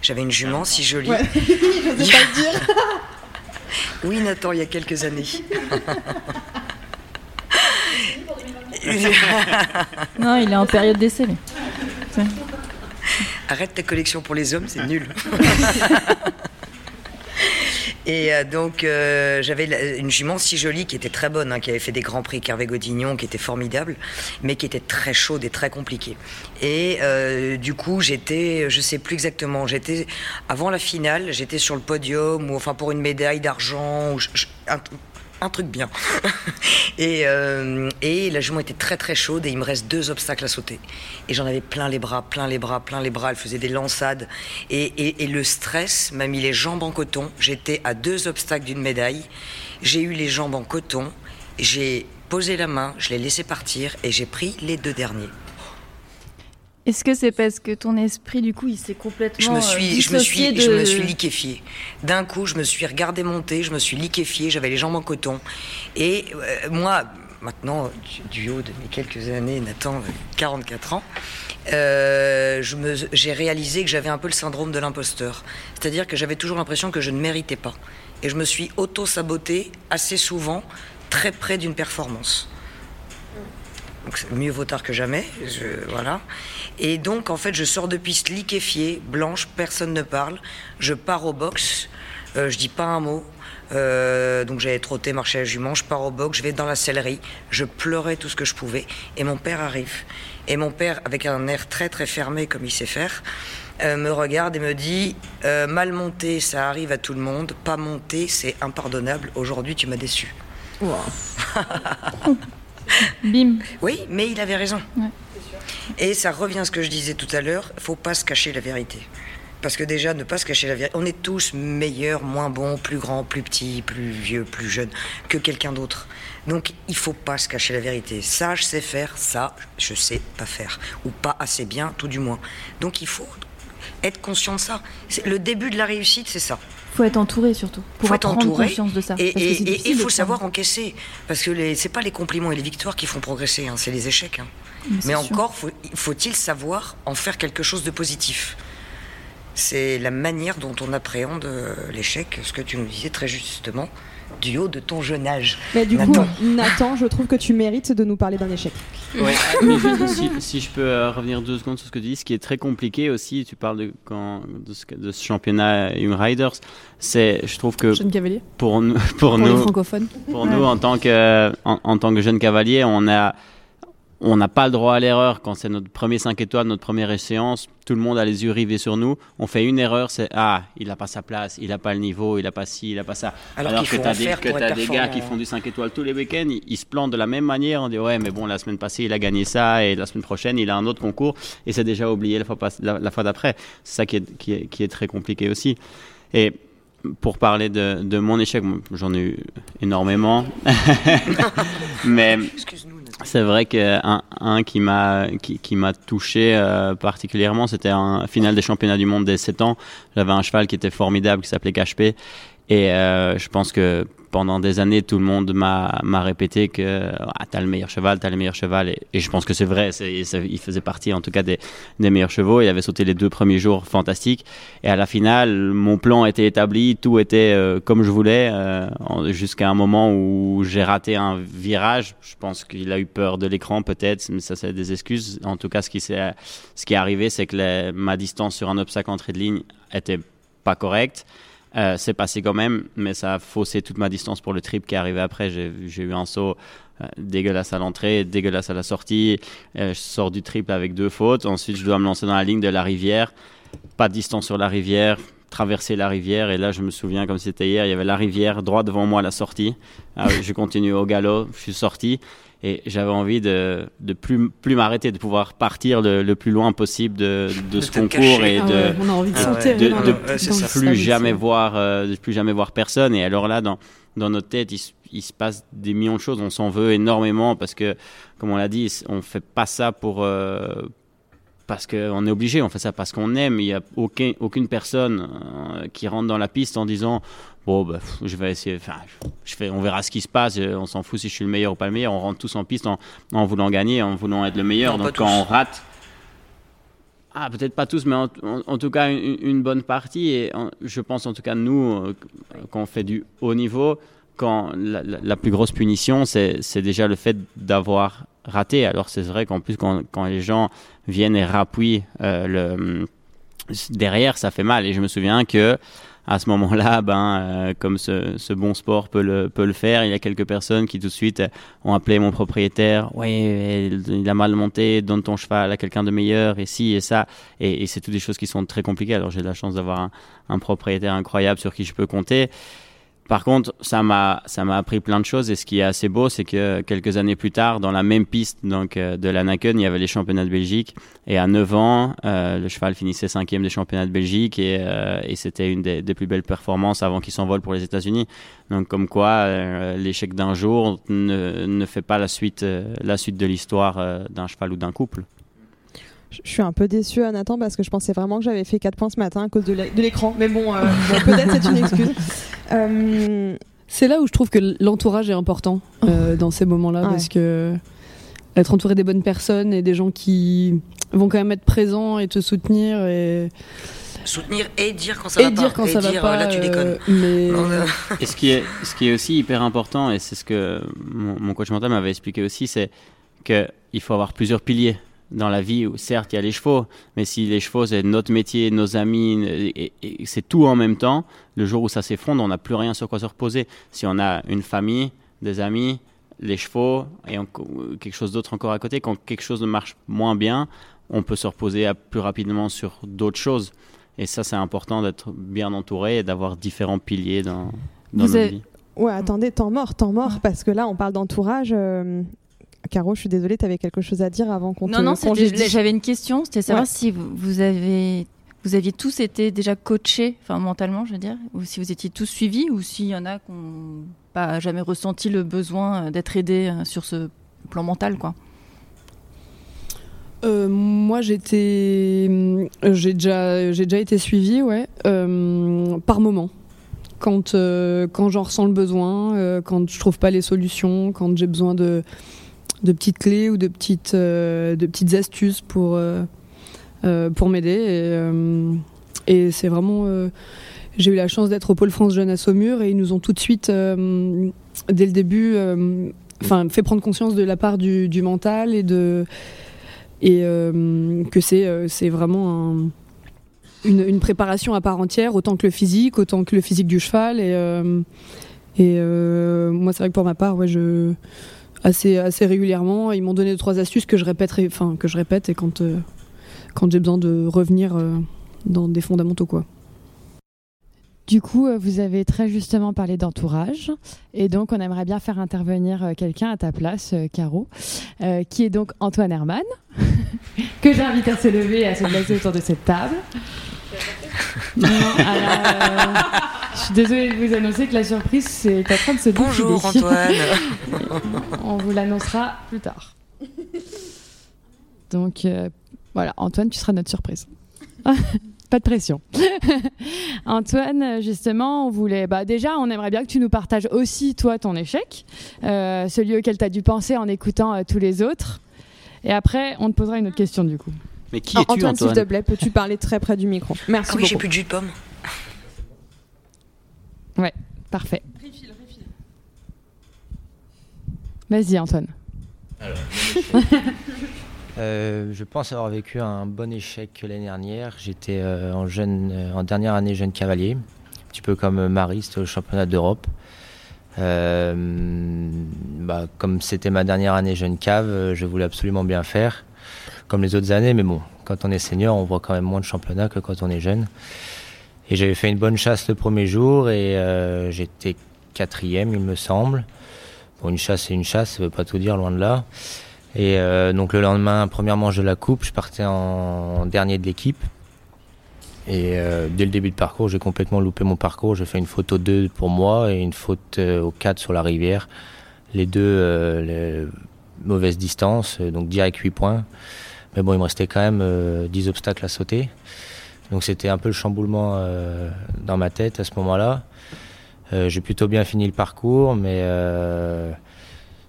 J'avais une jument si jolie. Ouais. je sais pas le dire. oui, Nathan, il y a quelques années. non, il est en période d'essai. Arrête ta collection pour les hommes, c'est nul. Et euh, donc, euh, j'avais une jument si jolie qui était très bonne, hein, qui avait fait des grands prix Hervé Godignon, qui était formidable, mais qui était très chaude et très compliquée. Et euh, du coup, j'étais, je sais plus exactement, j'étais avant la finale, j'étais sur le podium ou enfin pour une médaille d'argent, un truc bien. et, euh, et la jument était très très chaude et il me reste deux obstacles à sauter. Et j'en avais plein les bras, plein les bras, plein les bras. Elle faisait des lançades. Et, et, le stress m'a mis les jambes en coton. J'étais à deux obstacles d'une médaille. J'ai eu les jambes en coton. J'ai posé la main, je l'ai laissé partir et j'ai pris les deux derniers. Est-ce que c'est parce que ton esprit, du coup, il s'est complètement je me suis, je me suis, je me suis liquéfié. D'un coup, je me suis regardé monter, je me suis liquéfié, j'avais les jambes en coton. Et euh, moi, maintenant, du, haut de mes quelques années, Nathan, 44 ans, euh, j'ai réalisé que j'avais un peu le syndrome de l'imposteur. C'est-à-dire que j'avais toujours l'impression que je ne méritais pas. Et je me suis auto-saboté assez souvent, très près d'une performance. Donc mieux vaut tard que jamais, voilà. Et donc en fait je sors de piste liquéfiée, blanche, personne ne parle. Je pars au box, euh, je dis pas un mot. Euh, donc j'avais trotté, marché à jument, je pars au box, je vais dans la sellerie, je pleurais tout ce que je pouvais. Et mon père arrive. Et mon père, avec un air très très fermé comme il sait faire, euh, me regarde et me dit Mal monté, ça arrive à tout le monde. Pas monté, c'est impardonnable. Aujourd'hui, tu m'as déçu. Bim. Oui, mais il avait raison. Et ça revient à ce que je disais tout à l'heure, il faut pas se cacher la vérité. Parce que déjà, ne pas se cacher la vérité, on est tous meilleurs, moins bons, plus grands, plus petits, plus vieux, plus jeunes que quelqu'un d'autre. Donc il faut pas se cacher la vérité. Ça, je sais faire, ça, je sais pas faire. Ou pas assez bien, tout du moins. Donc il faut être conscient de ça. Le début de la réussite, c'est ça faut être entouré surtout pour faut être prendre entouré, conscience de ça. Et il faut savoir encaisser parce que c'est pas les compliments et les victoires qui font progresser, hein, c'est les échecs. Hein. Mais, encore faut-il savoir en faire quelque chose de positif? C'est la manière dont on appréhende euh, l'échec, ce que tu nous disais très justement du haut de ton jeune âge. Mais du coup, Nathan, je trouve que tu mérites de nous parler d'un échec. Ouais, si, je peux euh, revenir deux secondes sur ce que tu dis, ce qui est très compliqué aussi, tu parles de, quand, de, ce, championnat Young Riders, c'est, je trouve que pour, nous, pour, nous, pour nous en tant que en, en tant que jeunes cavaliers, on a on n'a pas le droit à l'erreur quand c'est notre premier 5 étoiles, notre première échéance. Tout le monde a les yeux rivés sur nous. On fait une erreur, c'est Ah, il n'a pas sa place, il n'a pas le niveau, il n'a pas ci, il n'a pas ça. Alors, que tu as, des, des gars qui font du 5 étoiles tous les week-ends, ils, se plantent de la même manière. On dit Ouais, mais bon, la semaine passée, il a gagné ça et la semaine prochaine, il a un autre concours et c'est déjà oublié la fois, la, fois d'après. C'est ça qui est, qui, est, qui est très compliqué aussi. Et pour parler de, de mon échec, j'en ai eu énormément. mais c'est vrai qu'un un qui m'a qui, qui m'a touché euh, particulièrement, c'était un final des championnats du monde des 7 ans. J'avais un cheval qui était formidable, qui s'appelait KHP. Et euh, je pense que pendant des années, tout le monde m'a répété que ah, t'as le meilleur cheval, t'as le meilleur cheval. Et, je pense que c'est vrai. il faisait partie, en tout cas, des, meilleurs chevaux. Il avait sauté les deux premiers jours fantastiques. Et à la finale, mon plan était établi, tout était euh, comme je voulais, euh, jusqu'à un moment où j'ai raté un virage. Je pense qu'il a eu peur de l'écran, peut-être, mais ça, c'est des excuses. En tout cas, ce qui, est, ce qui est arrivé, c'est que ma distance sur un obstacle entrée de ligne était pas correcte. Euh, c'est passé quand même, mais ça a faussé toute ma distance pour le trip qui est arrivé après. J'ai eu un saut euh, dégueulasse à l'entrée, dégueulasse à la sortie. Euh, je sors du triple avec deux fautes. Ensuite, je dois me lancer dans la ligne de la rivière. Pas de distance sur la rivière, traverser la rivière. Et là, je me souviens comme c'était hier, il y avait la rivière droit devant moi à la sortie. Ah je continue au galop, je suis sorti. Et j'avais envie de, de plus, plus m'arrêter, de pouvoir partir le, plus loin possible de, de ce concours et ah de, on a envie de, sauter, de, de plus jamais voir, euh, de plus jamais voir personne. Et alors là, dans, dans notre tête, il, il se passe des millions de choses. On s'en veut énormément parce que, comme on l'a dit, on fait pas ça pour euh, parce qu'on est obligé, on fait ça parce qu'on aime. Il n'y a aucun, aucune personne euh, qui rentre dans la piste en disant bon, bah, je vais essayer, enfin, je fais, on verra ce qui se passe, euh, on s'en fout si je suis le meilleur ou pas le meilleur. On rentre tous en piste en, en voulant gagner, en voulant être le meilleur. Donc quand on rate, ah, peut-être pas tous, mais en, tout cas une, bonne partie. Et je pense en tout cas nous, euh, quand on fait du haut niveau, quand la, plus grosse punition, c'est déjà le fait d'avoir raté. Alors c'est vrai qu'en plus quand, quand, les gens viennent et rappuient euh, le, derrière, ça fait mal. Et je me souviens que à ce moment-là, ben, euh, comme ce, ce, bon sport peut le, peut le faire, il y a quelques personnes qui tout de suite ont appelé mon propriétaire, oui, il a mal monté, donne ton cheval à quelqu'un de meilleur, et ci et ça. Et, et c'est toutes des choses qui sont très compliquées. Alors j'ai la chance d'avoir un, un, propriétaire incroyable sur qui je peux compter. Par contre, ça m'a ça m'a appris plein de choses et ce qui est assez beau, c'est que quelques années plus tard, dans la même piste donc euh, de l'Anaken, il y avait les championnats de Belgique et à 9 ans, euh, le cheval finissait cinquième des championnats de Belgique et, euh, et c'était une des, des, plus belles performances avant qu'il s'envole pour les États-Unis. Donc comme quoi, l'échec d'un jour ne, ne fait pas la suite la suite de l'histoire d'un cheval ou d'un couple. Je suis un peu déçue, Nathan, parce que je pensais vraiment que j'avais fait 4 points ce matin à cause de l'écran. Mais bon, euh, peut-être c'est une excuse. Euh, c'est là où je trouve que l'entourage est important euh, dans ces moments-là, parce que être entouré des bonnes personnes et des gens qui vont quand même être présents et te soutenir et soutenir et dire quand ça et va dire pas. quand et ça dire va pas là tu déconnes. euh, mais Non, Et ce qui est, ce qui est aussi hyper important, et c'est ce que mon, mon coach mental m'avait expliqué aussi, c'est qu'il faut avoir plusieurs piliers dans la vie. Certes, il y a les chevaux, mais si les chevaux, c'est notre métier, nos amis, et, et- et c'est tout en même temps, le jour où ça s'effondre, on n'a plus rien sur quoi se reposer. Si on a une famille, des amis, les chevaux, et quelque chose d'autre encore à côté, quand quelque chose ne marche moins bien, on peut se reposer à- plus rapidement sur d'autres choses. Et ça, c'est important d'être bien entouré et d'avoir différents piliers dans, dans Vous notre avez- vie. Ouais, attendez, temps mort, temps mort, parce que là, on parle d'entourage. euh, Caro, je suis désolée, tu avais quelque chose à dire avant qu'on te Non, non, c'était- congédie. j'avais une question, c'était savoir Ouais. si vous, avez, vous aviez tous été déjà coachés, enfin mentalement, je veux dire, ou si vous étiez tous suivis, ou s'il y en a qui n'ont pas jamais ressenti le besoin euh, d'être aidés euh, sur ce plan mental, quoi. Euh, moi, j'étais, j'ai déjà, j'ai déjà été suivie, ouais, euh, par moment. Quand, euh, quand j'en ressens le besoin, euh, quand je trouve pas les solutions, quand j'ai besoin de, de petites clés ou de petites, euh, astuces pour, euh, euh, pour m'aider. Et, c'est vraiment, j'ai eu la chance d'être au Pôle France Jeune à Saumur et ils nous ont tout de suite, dès le début, fait prendre conscience de la part du, mental et de et que c'est vraiment un- une, préparation à part entière, autant que le physique, autant que le physique du cheval. Et, moi, c'est vrai que pour ma part, je, assez, assez régulièrement, ils m'ont donné deux, trois astuces que je répète, ré- enfin, que je répète et quand, euh, quand j'ai besoin de revenir euh, dans des fondamentaux. Quoi. Du coup, euh, vous avez très justement parlé d'entourage. Et donc, on aimerait bien faire intervenir quelqu'un à ta place, Caro, qui est donc Antoine Herman, que j'invite à se lever et à se placer autour de cette table. Non, alors, euh, je suis désolée de vous annoncer que la surprise c'est en train de se. Bonjour, Antoine. on vous l'annoncera plus tard. Donc euh, voilà, Antoine, tu seras notre surprise. Pas de pression. Antoine, justement, on voulait. Bah, déjà, on aimerait bien que tu nous partages aussi, toi, ton échec, euh, celui auquel tu as dû penser en écoutant euh, tous les autres. Et après, on te posera une autre question, du coup. Mais qui Ah, es-tu, Antoine, s'il te plaît, peux-tu parler très près du micro? Merci Ah oui, j'ai plus de jus de pomme. Ouais, parfait. Vas-y, Antoine. Euh, je pense avoir vécu un bon échec l'année dernière. J'étais euh, en, jeune, euh, en dernière année jeune cavalier, un petit peu comme Marie, c'était au championnat d'Europe. Euh, bah, comme c'était ma dernière année jeune cave, je voulais absolument bien faire, comme les autres années, mais bon, quand on est senior, on voit quand même moins de championnats que quand on est jeune. Et j'avais fait une bonne chasse le premier jour et euh, j'étais quatrième, il me semble. Bon, une chasse, c'est une chasse, ça veut pas tout dire, loin de là. Et euh, donc le lendemain, première manche de la coupe, je partais en dernier de l'équipe. Et euh, dès le début de parcours, j'ai complètement loupé mon parcours. J'ai fait une faute au 2 pour moi et une faute au 4 sur la rivière. Les deux, les mauvaises distances, donc direct 8 points. Mais bon, il me restait quand même euh, 10 obstacles à sauter. Donc c'était un peu le chamboulement euh, dans ma tête à ce moment-là. Euh, j'ai plutôt bien fini le parcours, mais euh,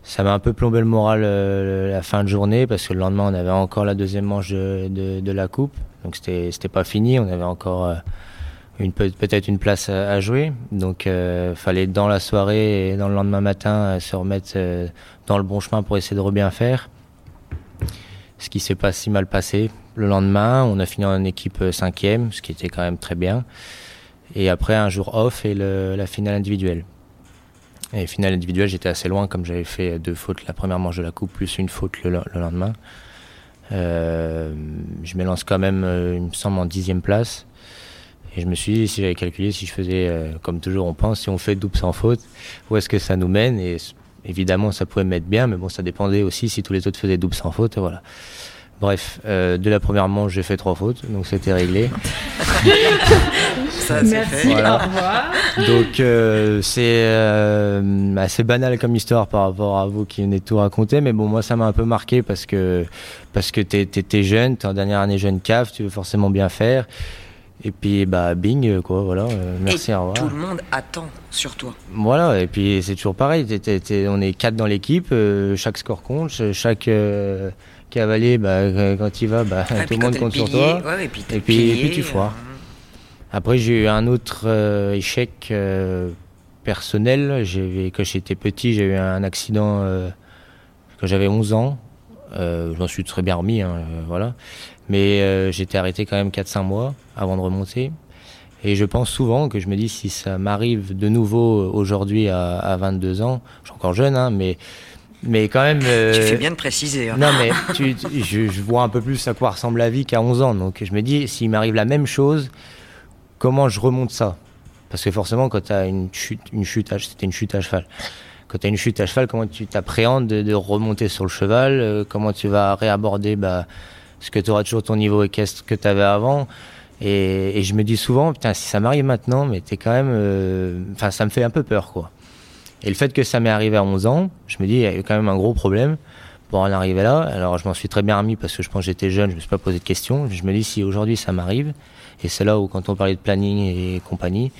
ça m'a un peu plombé le moral euh, la fin de journée parce que le lendemain on avait encore la deuxième manche de, de, de la coupe, donc c'était c'était pas fini, on avait encore euh, une peut- peut-être une place à, jouer, donc euh, fallait dans la soirée et dans le lendemain matin se remettre dans le bon chemin pour essayer de bien faire. Ce qui s'est pas si mal passé. Le lendemain, on a fini en équipe euh, cinquième, ce qui était quand même très bien. Et après un jour off et la finale individuelle. Et finale individuelle, j'étais assez loin comme j'avais fait deux fautes la première manche de la coupe plus une faute le, le lendemain. Euh, je me lance quand même, euh, il me semble, en dixième place. Et je me suis dit, si j'avais calculé, si je faisais, comme toujours on pense, si on fait double sans faute, où est-ce que ça nous mène? Et évidemment, ça pouvait me mettre bien, mais bon, ça dépendait aussi si tous les autres faisaient double sans faute. et Voilà. Bref, euh, de la première manche, j'ai fait trois fautes, donc c'était réglé. Ça, Merci, fait. au revoir. Donc euh, c'est euh, assez banal comme histoire par rapport à vous qui venez de tout raconter, mais bon moi ça m'a un peu marqué parce que parce que t'es t'es- t'es jeune, t'es en dernière année jeune cave, tu veux forcément bien faire. Et puis, bah, bing, quoi, voilà. merci, et au revoir. Tout le monde attend sur toi. Voilà, et puis c'est toujours pareil. on est quatre dans l'équipe, chaque score compte, chaque cavalier, bah, quand il va, bah, tout le monde compte sur toi. et puis, et puis, tu foires. Après, j'ai eu un autre échec personnel. Quand j'étais petit, j'ai eu un accident euh, quand j'avais 11 ans. Euh, J'en suis très bien remis, hein, euh, voilà. Mais euh, j'étais arrêté quand même 4-5 mois avant de remonter. Et je pense souvent que je me dis si ça m'arrive de nouveau aujourd'hui à, à, 22 ans, je suis encore jeune, hein, mais mais quand même. Euh, tu fais bien de préciser. Hein. Non, mais tu, je, je, vois un peu plus à quoi ressemble la vie qu'à 11 ans. Donc je me dis, s'il m'arrive la même chose, comment je remonte ça? Parce que forcément, quand tu as une chute, une chute c'était une chute à cheval. Quand tu as une chute à cheval, comment tu t'appréhendes de, remonter sur le cheval? Euh, Comment tu vas réaborder bah, ce que tu auras toujours ton niveau équestre que tu avais avant? Et, je me dis souvent, putain, si ça m'arrive maintenant, mais t'es quand même. Euh, enfin, ça me fait un peu peur, quoi. Et le fait que ça m'est arrivé à 11 ans, je me dis, il y a eu quand même un gros problème pour en arriver là. Alors, je m'en suis très bien remis parce que je pense que j'étais jeune, je me suis pas posé de questions. Je me dis, si aujourd'hui ça m'arrive, et c'est là où, quand on parlait de planning et compagnie,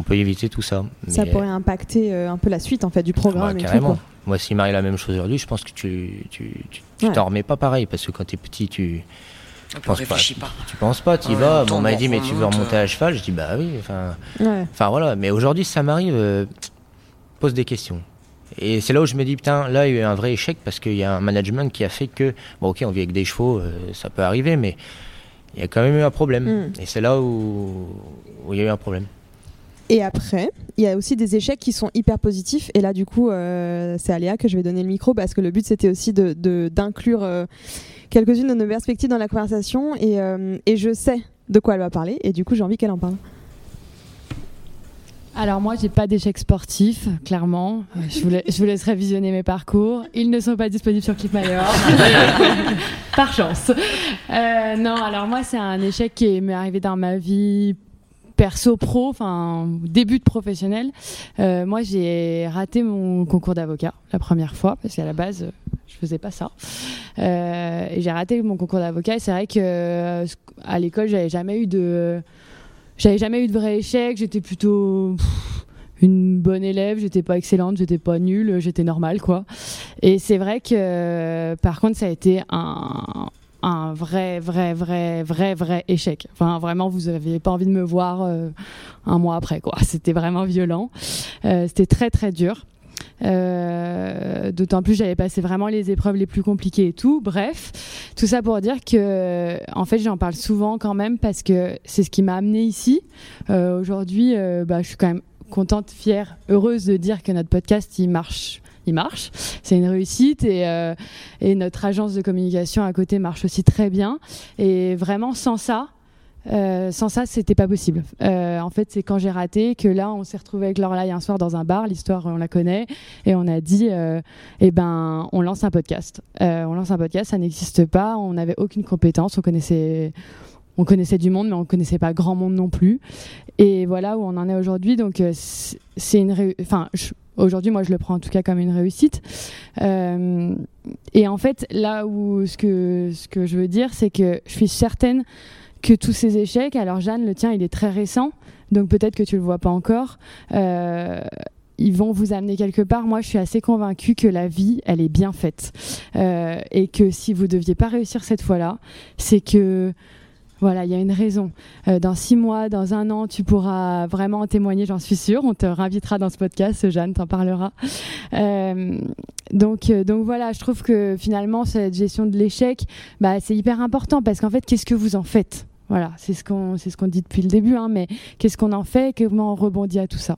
on peut éviter tout ça. Ça pourrait impacter euh, un peu la suite en fait du programme. Bah, carrément. Moi, s'il m'arrive la même chose aujourd'hui, je pense que tu tu, tu, t'en remets pas pareil parce que quand tu es petit, tu tu penses pas, pas, Tu penses pas, tu y vas. Bon, on m'a dit, mais tu veux remonter à cheval Je dis, bah oui. Enfin, voilà. Mais aujourd'hui, ça m'arrive, euh, pose des questions. Et c'est là où je me dis, putain, là, il y a eu un vrai échec parce qu'il y a un management qui a fait que, bon, ok, on vit avec des chevaux, euh, ça peut arriver, mais il y a quand même eu un problème. Mm. Et c'est là où, où il y a eu un problème. Et après, il y a aussi des échecs qui sont hyper positifs. Et là, du coup, euh, c'est à Léa que je vais donner le micro parce que le but, c'était aussi d'inclure de, d'inclure euh, quelques-unes de nos perspectives dans la conversation. Et, euh, et, je sais de quoi elle va parler. Et du coup, j'ai envie qu'elle en parle. Alors moi, j'ai pas d'échecs sportifs, clairement. Je vous, je vous, laisserai visionner mes parcours. Ils ne sont pas disponibles sur Clipmayor. Par chance. non, alors moi, c'est un échec qui m'est arrivé dans ma vie perso pro, enfin début de professionnel, euh, moi j'ai raté mon concours d'avocat la première fois parce qu'à la base je faisais pas ça. Euh, j'ai raté mon concours d'avocat c'est vrai que euh, à l'école j'avais jamais eu de j'avais jamais eu de vrai échec, j'étais plutôt une bonne élève, j'étais pas excellente, j'étais pas nulle, j'étais normale quoi. Et c'est vrai que par contre ça a été un vrai, vrai, vrai, vrai, vrai échec. Enfin, vraiment, vous n'aviez pas envie de me voir euh, un mois après, quoi. C'était vraiment violent. C'était très, très dur. Euh, d'autant plus j'avais passé vraiment les épreuves les plus compliquées et tout. Bref, tout ça pour dire que, en fait, j'en parle souvent quand même parce que c'est ce qui m'a amené ici. Aujourd'hui, bah, je suis quand même contente, fière, heureuse de dire que notre podcast il marche il marche. C'est une réussite et, euh, et, notre agence de communication à côté marche aussi très bien. Et vraiment, sans ça, euh, sans ça, c'était pas possible. Euh, en fait, c'est quand j'ai raté que là, on s'est retrouvé avec Lorelai un soir dans un bar. L'histoire, on la connaît, et on a dit, eh ben, on lance un podcast. on lance un podcast, ça n'existe pas. On n'avait aucune compétence. On connaissait, on connaissait du monde, mais on connaissait pas grand monde non plus. Et voilà où on en est aujourd'hui. Donc, c'est une, enfin, Aujourd'hui, moi, je le prends en tout cas comme une réussite. Euh, et en fait, là où ce que, ce que je veux dire, c'est que je suis certaine que tous ces échecs, alors Jeanne, le tien, il est très récent, donc peut-être que tu le vois pas encore. Euh, ils vont vous amener quelque part. Moi, je suis assez convaincue que la vie, elle est bien faite. Euh, et que si vous deviez pas réussir cette fois-là, c'est que voilà, il y a une raison. Euh, dans six mois, dans un an, tu pourras vraiment en témoigner, j'en suis sûre. On te réinvitera dans ce podcast, Jeanne t'en parlera. Donc, donc voilà, je trouve que finalement, cette gestion de l'échec, bah, c'est hyper important parce qu'en fait, qu'est-ce que vous en faites? Voilà, c'est ce qu'on ce qu'on dit depuis le début, hein, mais qu'est-ce qu'on en fait? Comment on rebondit à tout ça?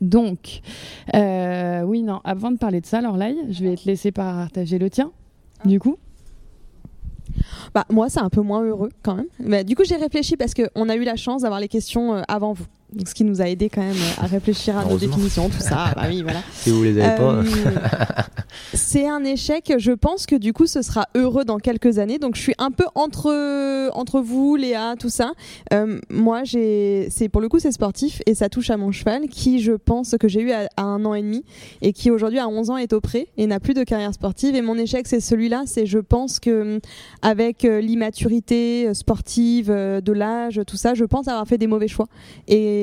Donc, oui, non, avant de parler de ça, là, je vais te laisser partager le tien, du coup. Bah, moi, c'est un peu moins heureux quand même. Mais du coup, j'ai réfléchi parce qu'on a eu la chance d'avoir les questions euh, avant vous. Donc, ce qui nous a aidé quand même à réfléchir à nos définitions, tout ça. Bah oui, voilà. Si vous les avez pas. Euh, c'est un échec. Je pense que du coup, ce sera heureux dans quelques années. Donc, je suis un peu entre entre vous, Léa, tout ça. Euh, moi, j'ai, c'est pour le coup, c'est sportif et ça touche à mon cheval, qui je pense que j'ai eu à, un an et demi et qui aujourd'hui à 11 ans est au pré et n'a plus de carrière sportive. Et mon échec, c'est celui-là. C'est, je pense que avec euh, l'immaturité sportive, de l'âge, tout ça, je pense avoir fait des mauvais choix et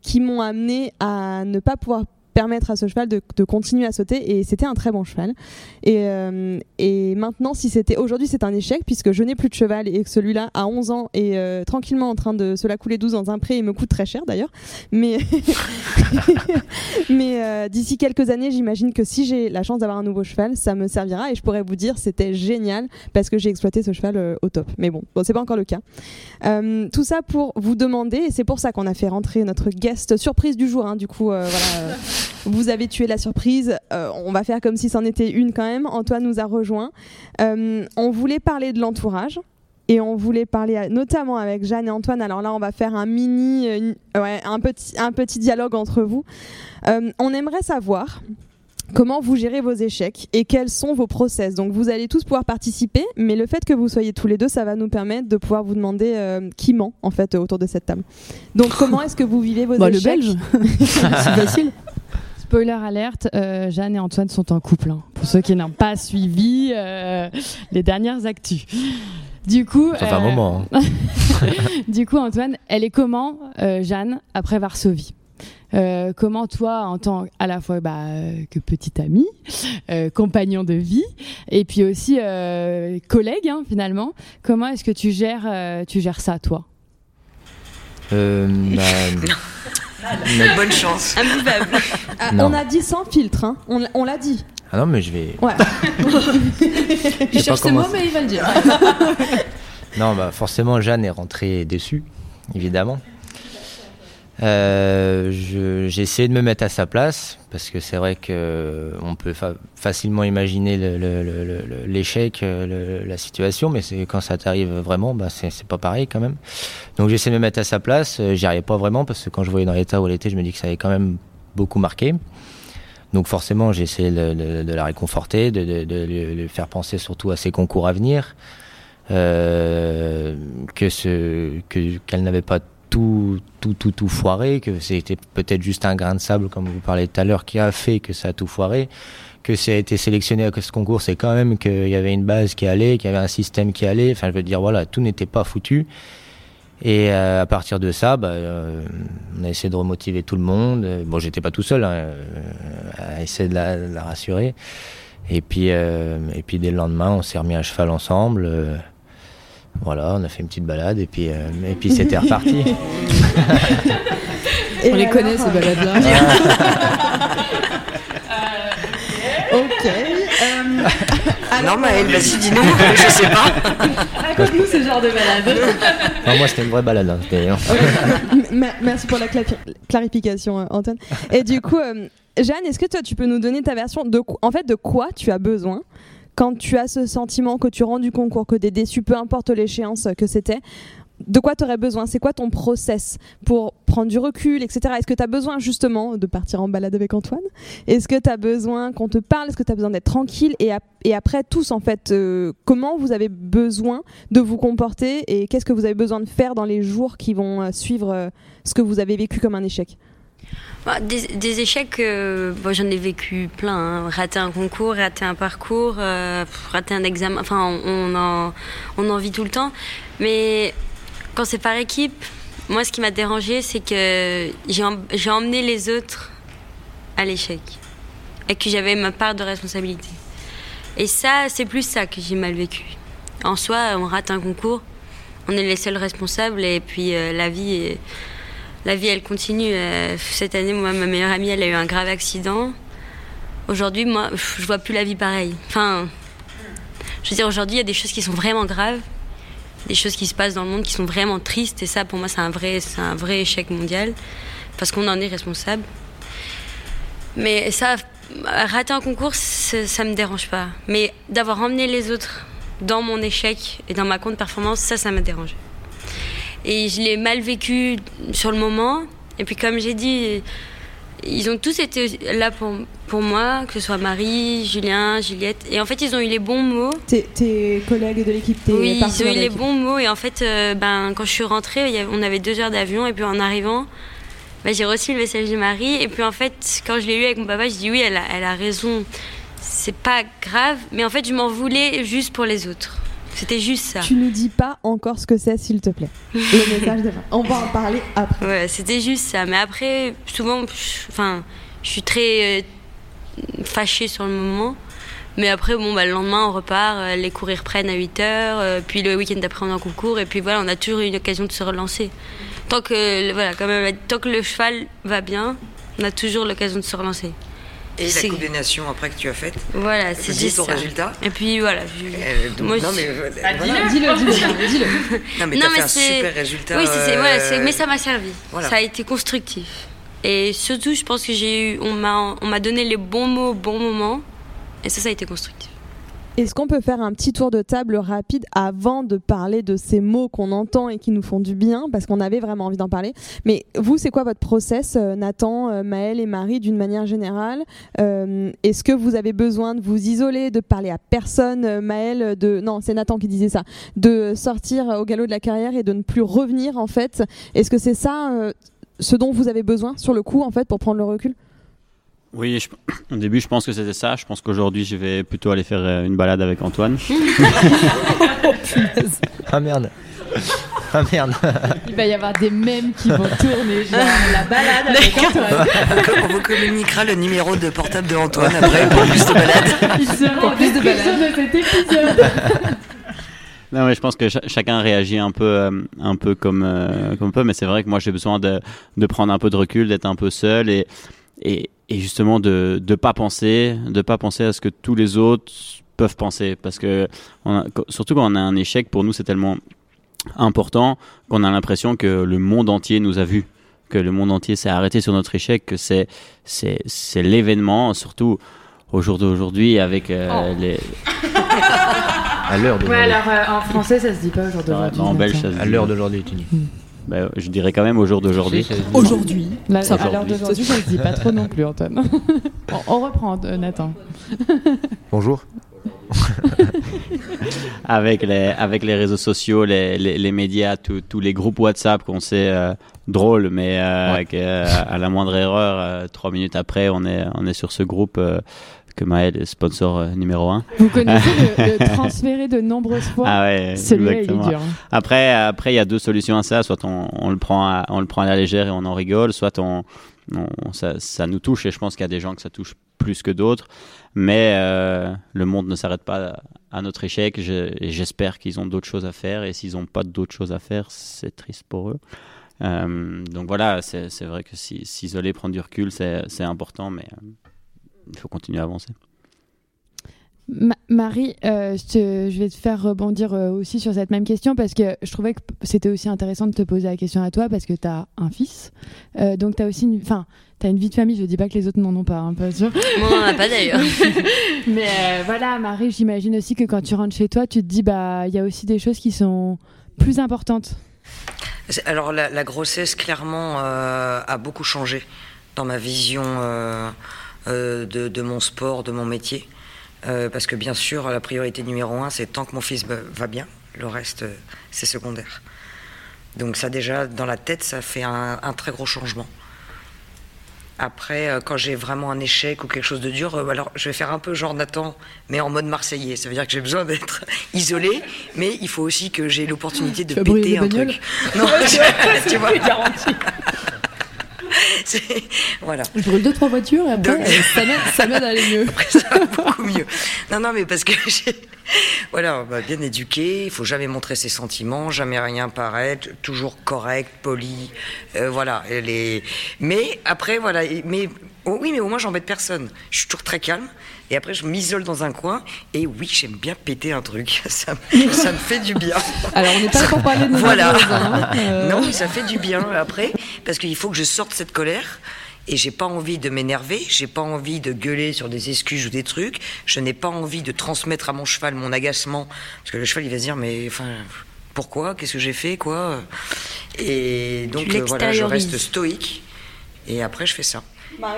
qui m'ont amené à ne pas pouvoir permettre à ce cheval de, continuer à sauter et c'était un très bon cheval. Et, euh, et maintenant, si c'était aujourd'hui, c'est un échec puisque je n'ai plus de cheval et que celui-là, à 11 ans, est euh, tranquillement en train de se la couler douce dans un pré et me coûte très cher d'ailleurs. Mais, mais euh, d'ici quelques années, j'imagine que si j'ai la chance d'avoir un nouveau cheval, ça me servira et je pourrais vous dire c'était génial parce que j'ai exploité ce cheval au top. Mais bon, bon c'est pas encore le cas. tout ça pour vous demander, et c'est pour ça qu'on a fait rentrer notre guest surprise du jour. Hein, du coup, voilà. Vous avez tué la surprise. Euh, on va faire comme si c'en était une quand même. Antoine nous a rejoint. Euh, on voulait parler de l'entourage. Et on voulait parler notamment avec Jeanne et Antoine. Alors là, on va faire un mini, euh, ouais, un petit, un petit dialogue entre vous. on aimerait savoir comment vous gérez vos échecs et quels sont vos process. Donc vous allez tous pouvoir participer, mais le fait que vous soyez tous les deux, ça va nous permettre de pouvoir vous demander qui ment en fait autour de cette table. Donc comment est-ce que vous vivez vos bah, échecs? Le Belge, c'est facile. Spoiler alerte, euh, Jeanne et Antoine sont en couple. Hein, pour ceux qui n'ont pas suivi euh, les dernières actus. Du coup, ça fait un euh, moment. Hein. du coup, Antoine, elle est comment, Jeanne, après Varsovie? Comment toi, en tant à la fois bah, que petite amie, compagnon de vie, et puis aussi collègue hein, finalement, comment est-ce que tu gères, tu gères ça toi? Bah, Bonne chance. Ah, on a dit sans filtre, hein. on, l'a dit. Ah non, mais je vais. Ouais. il cherche ses mots, mais il va le dire. non, bah forcément, Jeanne est rentrée déçue, évidemment. Euh, j'ai essayé de me mettre à sa place parce que c'est vrai que on peut facilement imaginer l'échec, euh, la situation, mais quand ça t'arrive vraiment, bah c'est pas pareil quand même. Donc j'ai essayé de me mettre à sa place. Euh, j'y arrivais pas vraiment parce que quand je voyais dans l'état où elle était, je me dis que ça avait quand même beaucoup marqué. Donc forcément, j'ai essayé de, la réconforter, de, lui faire penser surtout à ses concours à venir, euh, que qu'elle n'avait pas tout, tout, tout, tout foiré, que c'était peut-être juste un grain de sable, comme vous parlez tout à l'heure, qui a fait que ça a tout foiré, que ça a été sélectionné à ce concours, c'est quand même qu'il y avait une base qui allait, qu'il y avait un système qui allait, enfin je veux dire, voilà, tout n'était pas foutu. Et euh, à partir de ça, bah, euh, on a essayé de remotiver tout le monde. Bon, j'étais pas tout seul hein, euh, à essayer de la, rassurer. Et puis, et puis dès le lendemain, on s'est remis à cheval ensemble. Voilà, on a fait une petite balade et puis, euh, et puis c'était reparti. on les connaît ces balades-là. ok. Euh, alors, Maëlle, vas-y, dis-nous, je sais pas. Raconte-nous ce genre de balade. Non, moi, c'était une vraie balade. Hein, merci pour la clarification, euh, Antoine. Et du coup, Jeanne, est-ce que toi, tu peux nous donner ta version de, en fait, de quoi tu as besoin quand tu as ce sentiment que tu rends du concours, que tu es déçu, peu importe l'échéance que c'était, de quoi tu aurais besoin? C'est quoi ton process pour prendre du recul, etc. Est-ce que tu as besoin justement de partir en balade avec Antoine? Est-ce que tu as besoin qu'on te parle? Est-ce que tu as besoin d'être tranquille? Et, et, après, tous, en fait, euh, comment vous avez besoin de vous comporter et qu'est-ce que vous avez besoin de faire dans les jours qui vont euh, suivre euh, ce que vous avez vécu comme un échec? Bah, des, échecs, euh, j'en ai vécu plein. Hein. Rater un concours, rater un parcours, euh, rater un examen. Enfin, on, en, on en vit tout le temps. Mais quand c'est par équipe, moi, ce qui m'a dérangé, c'est que j'ai emmené les autres à l'échec. Et que j'avais ma part de responsabilité. Et ça, c'est plus ça que j'ai mal vécu. En soi, on rate un concours, on est les seuls responsables, et puis euh, la vie est la vie, elle continue. Euh, cette année, moi, ma meilleure amie, elle a eu un grave accident. Aujourd'hui, moi, je vois plus la vie pareille. Enfin, je veux dire, aujourd'hui, il y a des choses qui sont vraiment graves, des choses qui se passent dans le monde qui sont vraiment tristes, et ça, pour moi, c'est un vrai, c'est un vrai échec mondial, parce qu'on en est responsable. Mais ça, rater un concours, ça me dérange pas. Mais d'avoir emmené les autres dans mon échec et dans ma contre-performance, ça, ça m'a dérangé. Et je l'ai mal vécu sur le moment. Et puis comme j'ai dit, ils ont tous été là pour, pour moi, que ce soit Marie, Julien, Juliette. Et en fait, ils ont eu les bons mots. Tes, collègues de l'équipe, tes Oui, ils ont eu les bons mots. Et en fait, euh, ben, quand je suis rentrée, on avait deux heures d'avion. Et puis en arrivant, ben, j'ai reçu le message de Marie. Et puis en fait, quand je l'ai lu avec mon papa, je dis oui, elle a, elle a raison. C'est pas grave. Mais en fait, je m'en voulais juste pour les autres. C'était juste ça. Tu nous dis pas encore ce que c'est, s'il te plaît. Le message de On va en parler après. Ouais, c'était juste ça. Mais après, souvent, enfin, je suis très euh, fâchée sur le moment. Mais après, bon, bah, le lendemain, on repart, euh, les cours reprennent à 8h, euh, puis le week-end d'après, on est en concours, et puis voilà, on a toujours une occasion de se relancer. Tant que, voilà, quand même, tant que le cheval va bien, on a toujours l'occasion de se relancer. Et la Coupe des Nations après que tu as faite Voilà, c'est juste ton résultat Et puis voilà. Euh, moi, non, mais, ah, dis-le, dis-le, dis-le. Non, mais, as fait un super résultat. Oui, c'est, voilà, mais ça m'a servi. Ça a été constructif. Et surtout, je pense que j'ai eu, on m'a, on m'a donné les bons mots au bon moment. Et ça, ça a été constructif. Est-ce qu'on peut faire un petit tour de table rapide avant de parler de ces mots qu'on entend et qui nous font du bien? Parce qu'on avait vraiment envie d'en parler. Mais vous, c'est quoi votre process, euh, Nathan, euh, Maël et Marie, d'une manière générale? Euh, Est-ce que vous avez besoin de vous isoler, de parler à personne Maël, de... Non, c'est Nathan qui disait ça. De sortir au galop de la carrière et de ne plus revenir, en fait? Est-ce que c'est ça ce dont vous avez besoin sur le coup, en fait, pour prendre le recul? Oui, au début, je pense que c'était ça. Je pense qu'aujourd'hui, je vais plutôt aller faire euh, une balade avec Antoine. oh, ah merde. Ah merde. Il va y avoir des mèmes qui vont tourner, genre la balade avec Antoine. On vous communiquera le numéro de portable de Antoine après pour plus de balades. Il sera plus de balades de cet épisode. Non, mais je pense que chacun réagit un peu, euh, un peu comme, euh, comme peut, mais c'est vrai que moi j'ai besoin de, de prendre un peu de recul, d'être un peu seul et, et, et justement de ne pas penser, de pas penser à ce que tous les autres peuvent penser, parce que surtout quand on a un échec, pour nous c'est tellement important qu'on a l'impression que le monde entier nous a vus, que le monde entier s'est arrêté sur notre échec, que c'est c'est c'est l'événement, surtout au jour d'aujourd'hui avec euh, oh. les à l'heure d'aujourd'hui. Ouais, alors euh, en français ça se dit pas au jour d'aujourd'hui. en belge ça se dit. À l'heure d'aujourd'hui, tu dis. Bah, je dirais quand même au jour d'aujourd'hui. Aujourd'hui. À l'heure d'aujourd'hui, ça se dit pas trop non plus, Antoine. on, reprend, euh, Nathan. Bonjour. avec, les, avec les réseaux sociaux, les, les, médias, tous les groupes WhatsApp qu'on sait euh, drôles, mais euh, à la moindre erreur, trois minutes après, on est, on est sur ce groupe que Maël est sponsor euh, numéro un. Vous connaissez le, transférer de nombreuses fois Ah ouais, Celui-là, il est dur. Hein. Après, après, il y a deux solutions à ça. Soit on, on, le prend à, on le prend à la légère et on en rigole, soit on, ça, ça, nous touche et je pense qu'il y a des gens que ça touche plus que d'autres. Mais euh, le monde ne s'arrête pas à notre échec et j'espère qu'ils ont d'autres choses à faire. Et s'ils n'ont pas d'autres choses à faire, c'est triste pour eux. Euh, donc voilà, c'est vrai que s'isoler, prendre du recul, c'est important, mais il faut continuer à avancer. Marie, euh, je, vais te faire rebondir euh, aussi sur cette même question parce que je trouvais que c'était aussi intéressant de te poser la question à toi parce que tu as un fils. Euh, donc tu as aussi une, as une vie de famille. Je dis pas que les autres n'en ont pas, hein, pas sûr. Moi, on n'en a pas d'ailleurs. Mais voilà, Marie, j'imagine aussi que quand tu rentres chez toi, tu te dis, bah, il y a aussi des choses qui sont plus importantes. Alors, la, la grossesse, clairement, a beaucoup changé dans ma vision euh, de, mon sport, de mon métier. Euh, parce que bien sûr, la priorité numéro un, c'est tant que mon fils va bien, le reste, euh, c'est secondaire. Donc ça déjà, dans la tête, ça fait un, très gros changement. Après, quand j'ai vraiment un échec ou quelque chose de dur, alors je vais faire un peu genre Nathan, mais en mode marseillais. Ça veut dire que j'ai besoin d'être isolé, mais il faut aussi que j'ai l'opportunité de péter un truc. Non, tu vois. voilà. Je brûle deux, trois voitures et après, ça m'aide à aller mieux. Après, ça va beaucoup mieux. Non, non, mais parce que j'ai. Voilà, bah, bien éduqué, il faut jamais montrer ses sentiments, jamais rien paraître, toujours correct, poli. Euh, voilà. Les... Mais après, voilà. Mais, oh, oui, mais au moins, j'embête personne. Je suis toujours très calme. Et après, je m'isole dans un coin. Et oui, j'aime bien péter un truc. Ça, ça me fait du bien. Alors, on n'est pas pour parler de Voilà. Hein, euh. Non, mais ça fait du bien après. Parce qu'il faut que je sorte cette colère. Et j'ai pas envie de m'énerver, j'ai pas envie de gueuler sur des excuses ou des trucs, je n'ai pas envie de transmettre à mon cheval mon agacement, parce que le cheval il va se dire mais enfin pourquoi, qu'est-ce que j'ai fait? Quoi, et donc euh, voilà je reste stoïque Et après, je fais ça.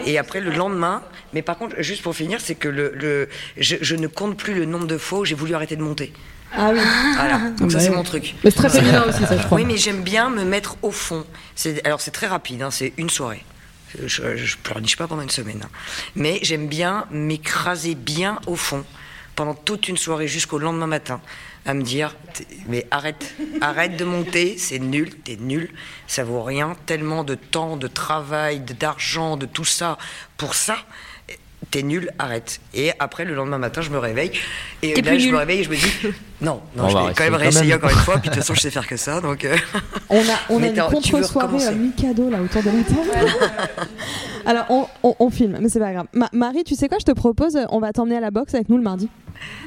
Et après, le lendemain, mais par contre, juste pour finir, c'est que le, le je, je ne compte plus le nombre de fois où j'ai voulu arrêter de monter. Ah oui. Voilà, donc ça Bah c'est mon truc. Mais c'est très féminin aussi, ça, je crois. Oui, mais j'aime bien me mettre au fond. Alors c'est très rapide, hein, c'est une soirée. Je ne pleurniche pas pendant une semaine. hein. Mais j'aime bien m'écraser bien au fond pendant toute une soirée jusqu'au lendemain matin à me dire mais arrête, arrête de monter, c'est nul, t'es nul, ça vaut rien, tellement de temps, de travail, d'argent, de tout ça pour ça. T'es nul, arrête. Et après, le lendemain matin, je me réveille. Et là, plus je nul. me réveille et je me dis Non, non, On je va vais quand même réessayer encore une fois. Puis de toute façon, je sais faire que ça. Donc, euh, On a, on a une contre-soirée recommencer. euh, mi-cadeau là autour de la table. Alors on, on- on filme, mais c'est pas grave. Ma- Marie, tu sais quoi, je te propose, on va t'emmener à la boxe avec nous le mardi.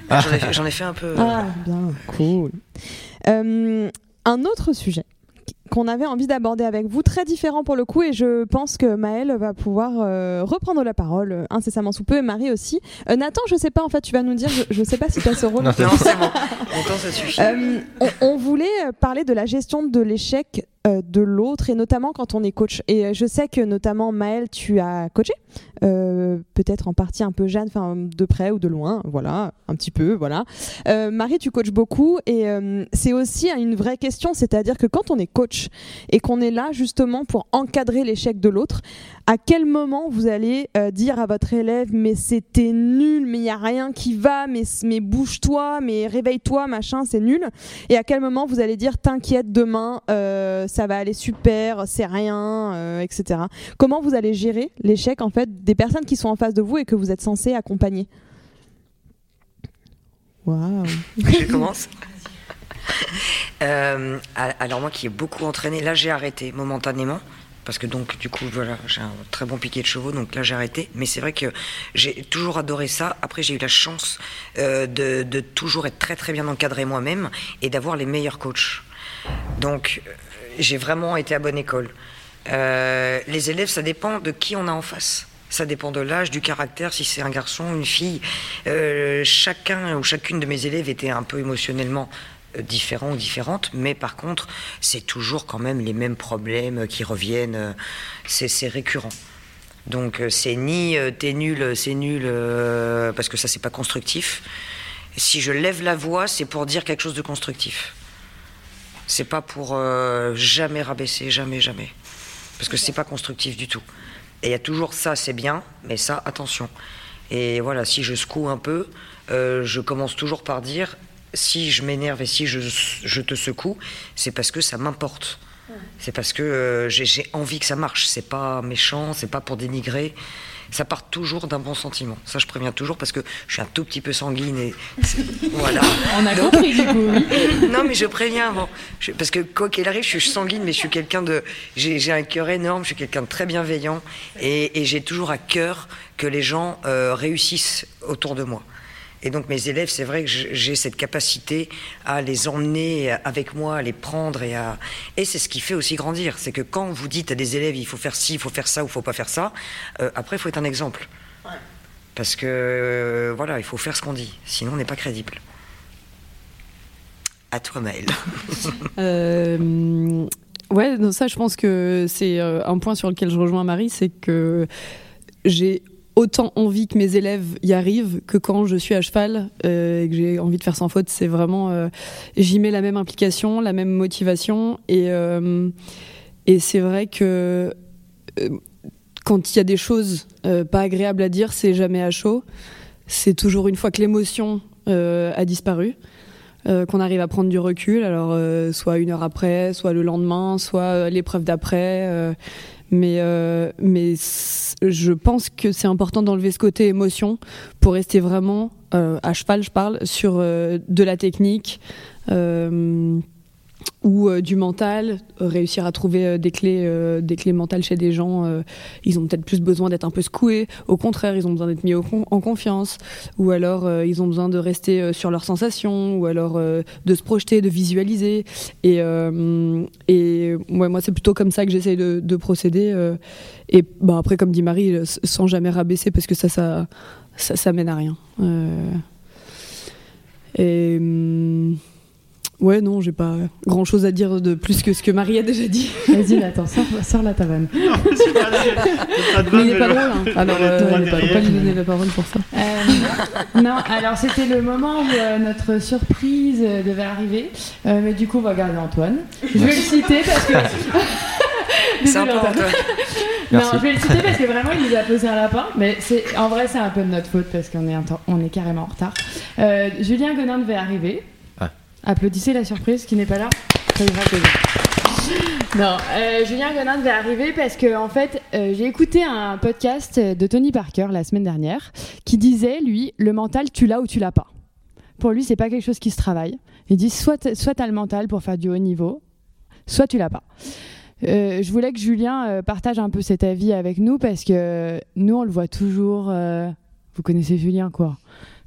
j'en ai, fait- j'en ai fait un peu. euh, Ah, bien, cool. Euh, un autre sujet qu'on avait envie d'aborder avec vous, très différent pour le coup, et je pense que Maëlle va pouvoir euh, reprendre la parole euh, incessamment sous peu, et Marie aussi. Euh, Nathan, je sais pas, en fait, tu vas nous dire, je, je sais pas si tu as ce rôle. Non, c'est Non, c'est bon. Longtemps, ça suffit. Euh, on, on voulait parler de la gestion de l'échec euh, de l'autre et notamment quand on est coach. Et euh, je sais que notamment Maëlle, tu as coaché, euh, peut-être en partie un peu Jeanne, enfin de près ou de loin, voilà, un petit peu, voilà. Euh, Marie, tu coaches beaucoup et euh, c'est aussi une vraie question, c'est-à-dire que quand on est coach et qu'on est là justement pour encadrer l'échec de l'autre, à quel moment vous allez euh, dire à votre élève mais c'était nul, mais il n'y a rien qui va, mais, mais bouge-toi, mais réveille-toi, machin, c'est nul. Et à quel moment vous allez dire t'inquiète, demain euh, ça va aller super, c'est rien, euh, etc. Comment vous allez gérer l'échec en fait des personnes qui sont en face de vous et que vous êtes censé accompagner? Waouh Je commence. Euh, alors moi qui ai beaucoup entraîné, là j'ai arrêté momentanément. Parce que donc du coup voilà j'ai un très bon piquet de chevaux donc là j'ai arrêté mais c'est vrai que j'ai toujours adoré ça après j'ai eu la chance euh, de, toujours être très très bien encadré moi-même et d'avoir les meilleurs coachs donc euh, j'ai vraiment été à bonne école les élèves ça dépend de qui on a en face ça dépend de l'âge, du caractère, si c'est un garçon, une fille. Chacun ou chacune de mes élèves était un peu émotionnellement euh, différent ou différente, mais par contre, c'est toujours quand même les mêmes problèmes qui reviennent. euh, C'est récurrent. Donc euh, c'est ni euh, t'es nul, c'est nul, parce que ça c'est pas constructif. Si je lève la voix, c'est pour dire quelque chose de constructif. C'est pas pour jamais rabaisser, jamais, jamais. Parce que c'est pas constructif du tout. Et il y a toujours ça, c'est bien, mais ça, attention. Et voilà, si je secoue un peu, je commence toujours par dire si je m'énerve et si je, je te secoue, c'est parce que ça m'importe. C'est parce que euh, j'ai envie que ça marche. C'est pas méchant, c'est pas pour dénigrer. Ça part toujours d'un bon sentiment. Ça, je préviens toujours parce que je suis un tout petit peu sanguine et voilà. On a Donc- compris du coup, oui. non, mais je préviens avant. Je- parce que quoi qu'il arrive, je suis sanguine, mais je suis quelqu'un de. J'ai j'ai un cœur énorme, je suis quelqu'un de très bienveillant. Et, et j'ai toujours à cœur que les gens euh, réussissent autour de moi. Et donc, mes élèves, c'est vrai que j'ai cette capacité à les emmener avec moi, à les prendre et à. Et c'est ce qui fait aussi grandir. C'est que quand vous dites à des élèves, il faut faire ci, il faut faire ça ou il faut pas faire ça, euh, après, il faut être un exemple. Parce que, euh, voilà, il faut faire ce qu'on dit. Sinon, on n'est pas crédible. À toi, Maëlle. Euh, ouais, non, ça, je pense que c'est euh, un point sur lequel je rejoins Marie, c'est que j'ai autant envie que mes élèves y arrivent que quand je suis à cheval euh, et que j'ai envie de faire sans faute. C'est vraiment, euh, j'y mets la même implication, la même motivation, et euh, et c'est vrai que quand il y a des choses pas agréables à dire, c'est jamais à chaud. C'est toujours une fois que l'émotion a disparu qu'on arrive à prendre du recul. Alors, soit une heure après, soit le lendemain, soit l'épreuve d'après. Euh, mais euh, mais je pense que c'est important d'enlever ce côté émotion pour rester vraiment euh, à cheval, je parle, sur euh, de la technique. Ou euh, du mental, euh, réussir à trouver euh, des clés, des clés mentales chez des gens. ils ont peut-être plus besoin d'être un peu secoués. Au contraire, ils ont besoin d'être mis en confiance. Ou alors, ils ont besoin de rester sur leurs sensations. Ou alors de se projeter, de visualiser. Et, moi, c'est plutôt comme ça que j'essaye de, de procéder. et après, comme dit Marie, sans jamais rabaisser, parce que ça, ça, ça, ça mène à rien. Et. Ouais, non, j'ai pas grand chose à dire de plus que ce que Marie a déjà dit. Vas-y, Nathan, sors, sors la taverne. mais il est pas drôle, hein. Alors, euh, il pas, pas lui donner la parole pour ça. Euh, non, alors c'était le moment où euh, notre surprise devait arriver. mais du coup, on va garder Antoine. Je vais le citer parce que. Sympa, Antoine. Non, je vais le citer parce que vraiment, il nous a posé un lapin. Mais c'est, en vrai, c'est un peu de notre faute parce qu'on est, on est carrément en retard. Julien Gonin devait arriver. Applaudissez la surprise qui n'est pas là. Non, euh, Julien Gonin devait arriver parce que en fait, euh, j'ai écouté un podcast de Tony Parker la semaine dernière qui disait lui, le mental, tu l'as ou tu l'as pas. Pour lui, c'est pas quelque chose qui se travaille. Il dit soit soit t'as le mental pour faire du haut niveau, soit tu l'as pas. Euh, je voulais que Julien partage un peu cet avis avec nous parce que nous, on le voit toujours. vous connaissez Julien, quoi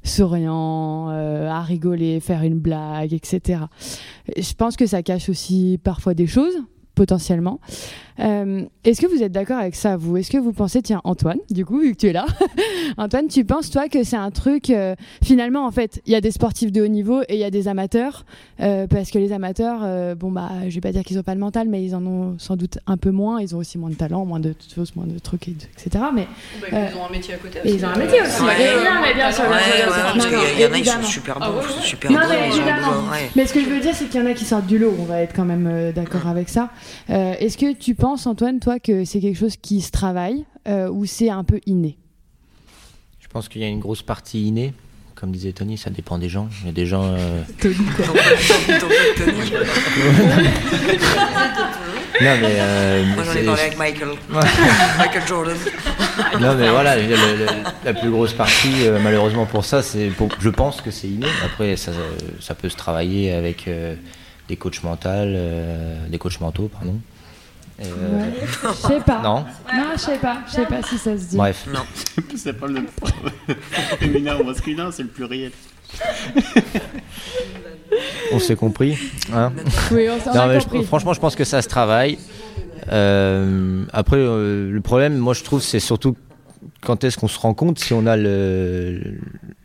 souriant, euh, à rigoler, faire une blague, etc. Je pense que ça cache aussi parfois des choses potentiellement. Euh, est-ce que vous êtes d'accord avec ça, vous? Est-ce que vous pensez, tiens, Antoine, du coup, vu que tu es là, Antoine, tu penses, toi, que c'est un truc, euh, finalement, en fait, il y a des sportifs de haut niveau et il y a des amateurs, euh, parce que les amateurs, bon, bah, je vais pas dire qu'ils ont pas le mental, mais ils en ont sans doute un peu moins, ils ont aussi moins de talent, moins de choses, moins de trucs, etc. Mais, bah, ils ont un métier à côté aussi. ils ont un métier aussi. mais bien sûr, Il y en a, ils sont super bons, super bons, Mais ce que je veux dire, c'est qu'il y en a qui sortent du lot, on va être quand même d'accord avec ça. Est-ce que tu penses, Antoine, toi, que c'est quelque chose qui se travaille euh, ou c'est un peu inné? Je pense qu'il y a une grosse partie innée. Comme disait Tony, ça dépend des gens. Il y a des gens. Euh... Tony, quoi. non, mais. Euh, Moi, j'en ai parlé avec Michael. Michael Jordan. non, mais voilà, la plus grosse partie, euh, malheureusement pour ça, c'est. Je pense que c'est inné. Après, ça, ça, peut se travailler avec euh, des coachs mentaux, des coachs mentaux, pardon. Euh... Je sais pas. Non Non, je sais pas. Je sais pas si ça se dit. Bref. Non. c'est pas le féminin ou masculin, c'est le pluriel. on s'est compris. Hein? Oui, on s'est compris. Je, franchement, je pense que ça se travaille. Euh, après, euh, le problème, moi, je trouve, c'est surtout quand est-ce qu'on se rend compte si on a le,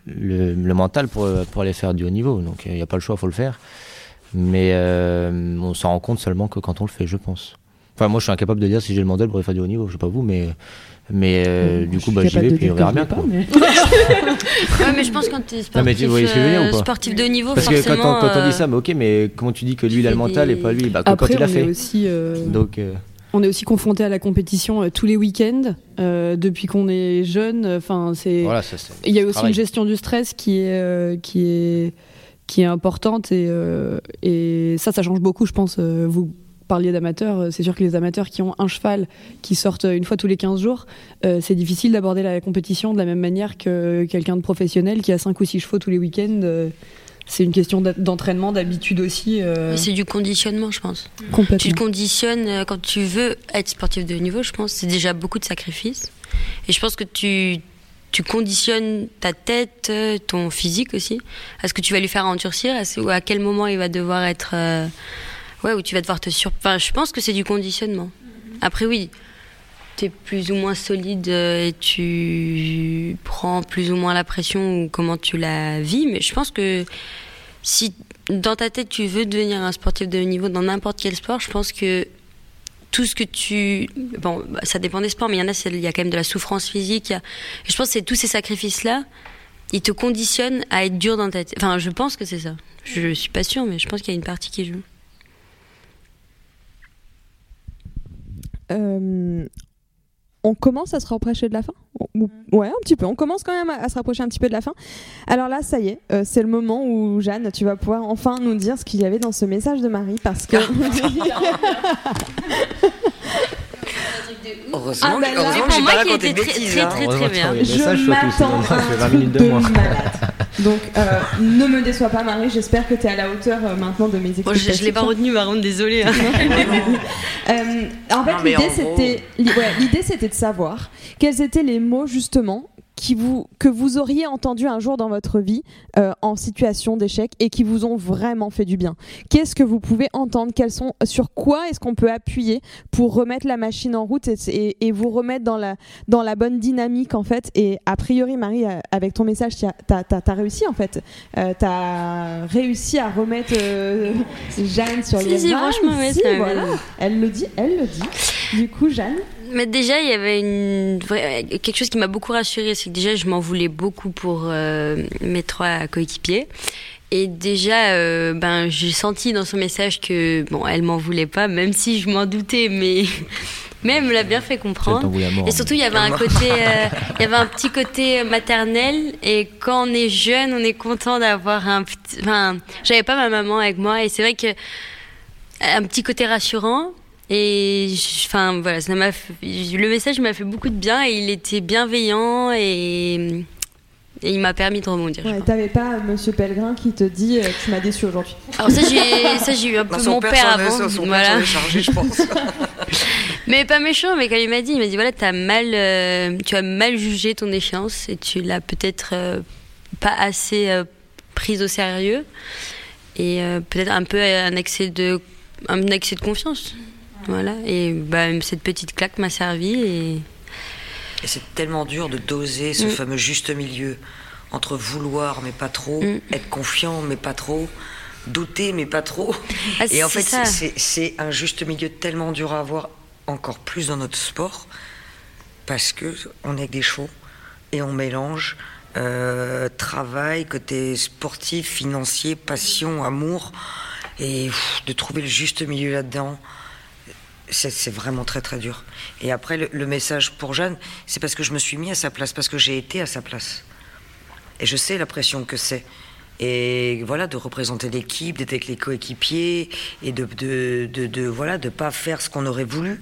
le, le mental pour, pour aller faire du haut niveau. Donc, il n'y a pas le choix, il faut le faire. Mais euh, on s'en rend compte seulement que quand on le fait, je pense. Enfin, moi, je suis incapable de dire si j'ai le mental pour faire du haut niveau. Je sais pas vous, mais mais euh, du coup, bah, j'y vais puis on verra bien. Pas, mais... ouais, mais je pense quand tu es sportif, euh, sportif de haut niveau, Parce que quand on, quand on dit ça, mais ok, mais comment tu dis que lui il a le mental et pas lui? Bah, Après, quand il a fait. Aussi, Donc. On est aussi confronté à la compétition tous les week-ends depuis qu'on est jeune. Enfin, c'est. Voilà, il y a aussi une gestion du stress qui est qui est qui est importante et, et ça, ça change beaucoup, je pense. vous parliez d'amateurs, euh, c'est sûr que les amateurs qui ont un cheval qui sortent une fois tous les 15 jours, euh, c'est difficile d'aborder la compétition de la même manière que quelqu'un de professionnel qui a 5 ou 6 chevaux tous les week-ends. Euh, c'est une question d'entraînement, d'habitude aussi. C'est du conditionnement, je pense. Complètement. Tu te conditionnes quand tu veux être sportif de haut niveau, je pense. C'est déjà beaucoup de sacrifices. Et je pense que tu, tu conditionnes ta tête, ton physique aussi, à ce que tu vas lui faire endurcir, à, à quel moment il va devoir être ouais, où tu vas devoir te sur. Enfin, je pense que c'est du conditionnement. Après, oui, tu es plus ou moins solide euh, et tu prends plus ou moins la pression ou comment tu la vis, mais je pense que si dans ta tête tu veux devenir un sportif de haut niveau dans n'importe quel sport, je pense que tout ce que tu. Bon, bah, ça dépend des sports, mais il y en a, il y a quand même de la souffrance physique. je pense que tous ces sacrifices-là, ils te conditionnent à être dur dans ta tête. Enfin, je pense que c'est ça. Je suis pas sûre, mais je pense qu'il y a une partie qui joue. Euh, on commence à se rapprocher de la fin Ouais, un petit peu. On commence quand même à, se rapprocher un petit peu de la fin. Alors là, ça y est, euh, c'est le moment où Jeanne, tu vas pouvoir enfin nous dire ce qu'il y avait dans ce message de Marie parce que. Heureusement, ah, bah heureusement que j'ai pas raconté de bêtises. Très, très, très, bien. Je m'attends à un 20 minutes de moi. Donc, euh, ne me déçois pas, Marie. J'espère que tu es à la hauteur euh, maintenant de mes explications. je ne l'ai pas retenu, Maron, désolée. Hein. euh, en fait, l'idée, c'était, ouais, l'idée, c'était de savoir quels étaient les mots, justement, qui vous, que vous auriez entendu un jour dans votre vie euh, en situation d'échec et qui vous ont vraiment fait du bien Qu'est-ce que vous pouvez entendre? Quels sont, Sur quoi est-ce qu'on peut appuyer pour remettre la machine en route et, et, vous remettre dans la, dans la bonne dynamique en fait? Et a priori, Marie, euh, avec ton message, tu as, as, réussi en fait. Euh, tu as réussi à remettre euh, Jeanne sur les si, si, voilà. Elle le dit, elle le dit. Du coup, Jeanne mais déjà, il y avait une quelque chose qui m'a beaucoup rassurée, c'est que déjà, je m'en voulais beaucoup pour euh, mes trois coéquipiers. Et déjà, euh, ben, j'ai senti dans son message que, bon, elle m'en voulait pas, même si je m'en doutais, mais, mais elle me l'a bien fait comprendre. Et surtout, il y avait un côté, euh, il y avait un petit côté maternel. Et quand on est jeune, on est content d'avoir un petit, enfin, j'avais pas ma maman avec moi, et c'est vrai que un petit côté rassurant. Et enfin voilà, ça m'a le message m'a fait beaucoup de bien et il était bienveillant et, et il m'a permis de rebondir. Ouais, T'avais pas Monsieur Pellegrin qui te dit euh, tu m'as déçu aujourd'hui. Alors ça j'ai ça j'ai eu un peu mon père avant. Son voilà. chargé, je pense. mais pas méchant, mais quand il m'a dit, il m'a dit voilà as mal, euh, tu as mal jugé ton échéance et tu l'as peut-être euh, pas assez prise au sérieux et peut-être un peu un excès de un excès de confiance. Voilà, et bah, cette petite claque m'a servi. Et, et c'est tellement dur de doser ce mm. fameux juste milieu entre vouloir mais pas trop, mm. être confiant mais pas trop, douter mais pas trop. Ah, et en fait, c'est un juste milieu tellement dur à avoir, encore plus dans notre sport, parce que on est des chevaux et on mélange euh, travail, côté sportif, financier, passion, amour, et de trouver le juste milieu là-dedans c'est vraiment très très dur. Et après, le, message pour Jeanne, c'est parce que je me suis mis à sa place, parce que j'ai été à sa place. Et je sais la pression que c'est. Et voilà, de représenter l'équipe, d'être avec les coéquipiers, et de, de, de, de, voilà, de pas faire ce qu'on aurait voulu.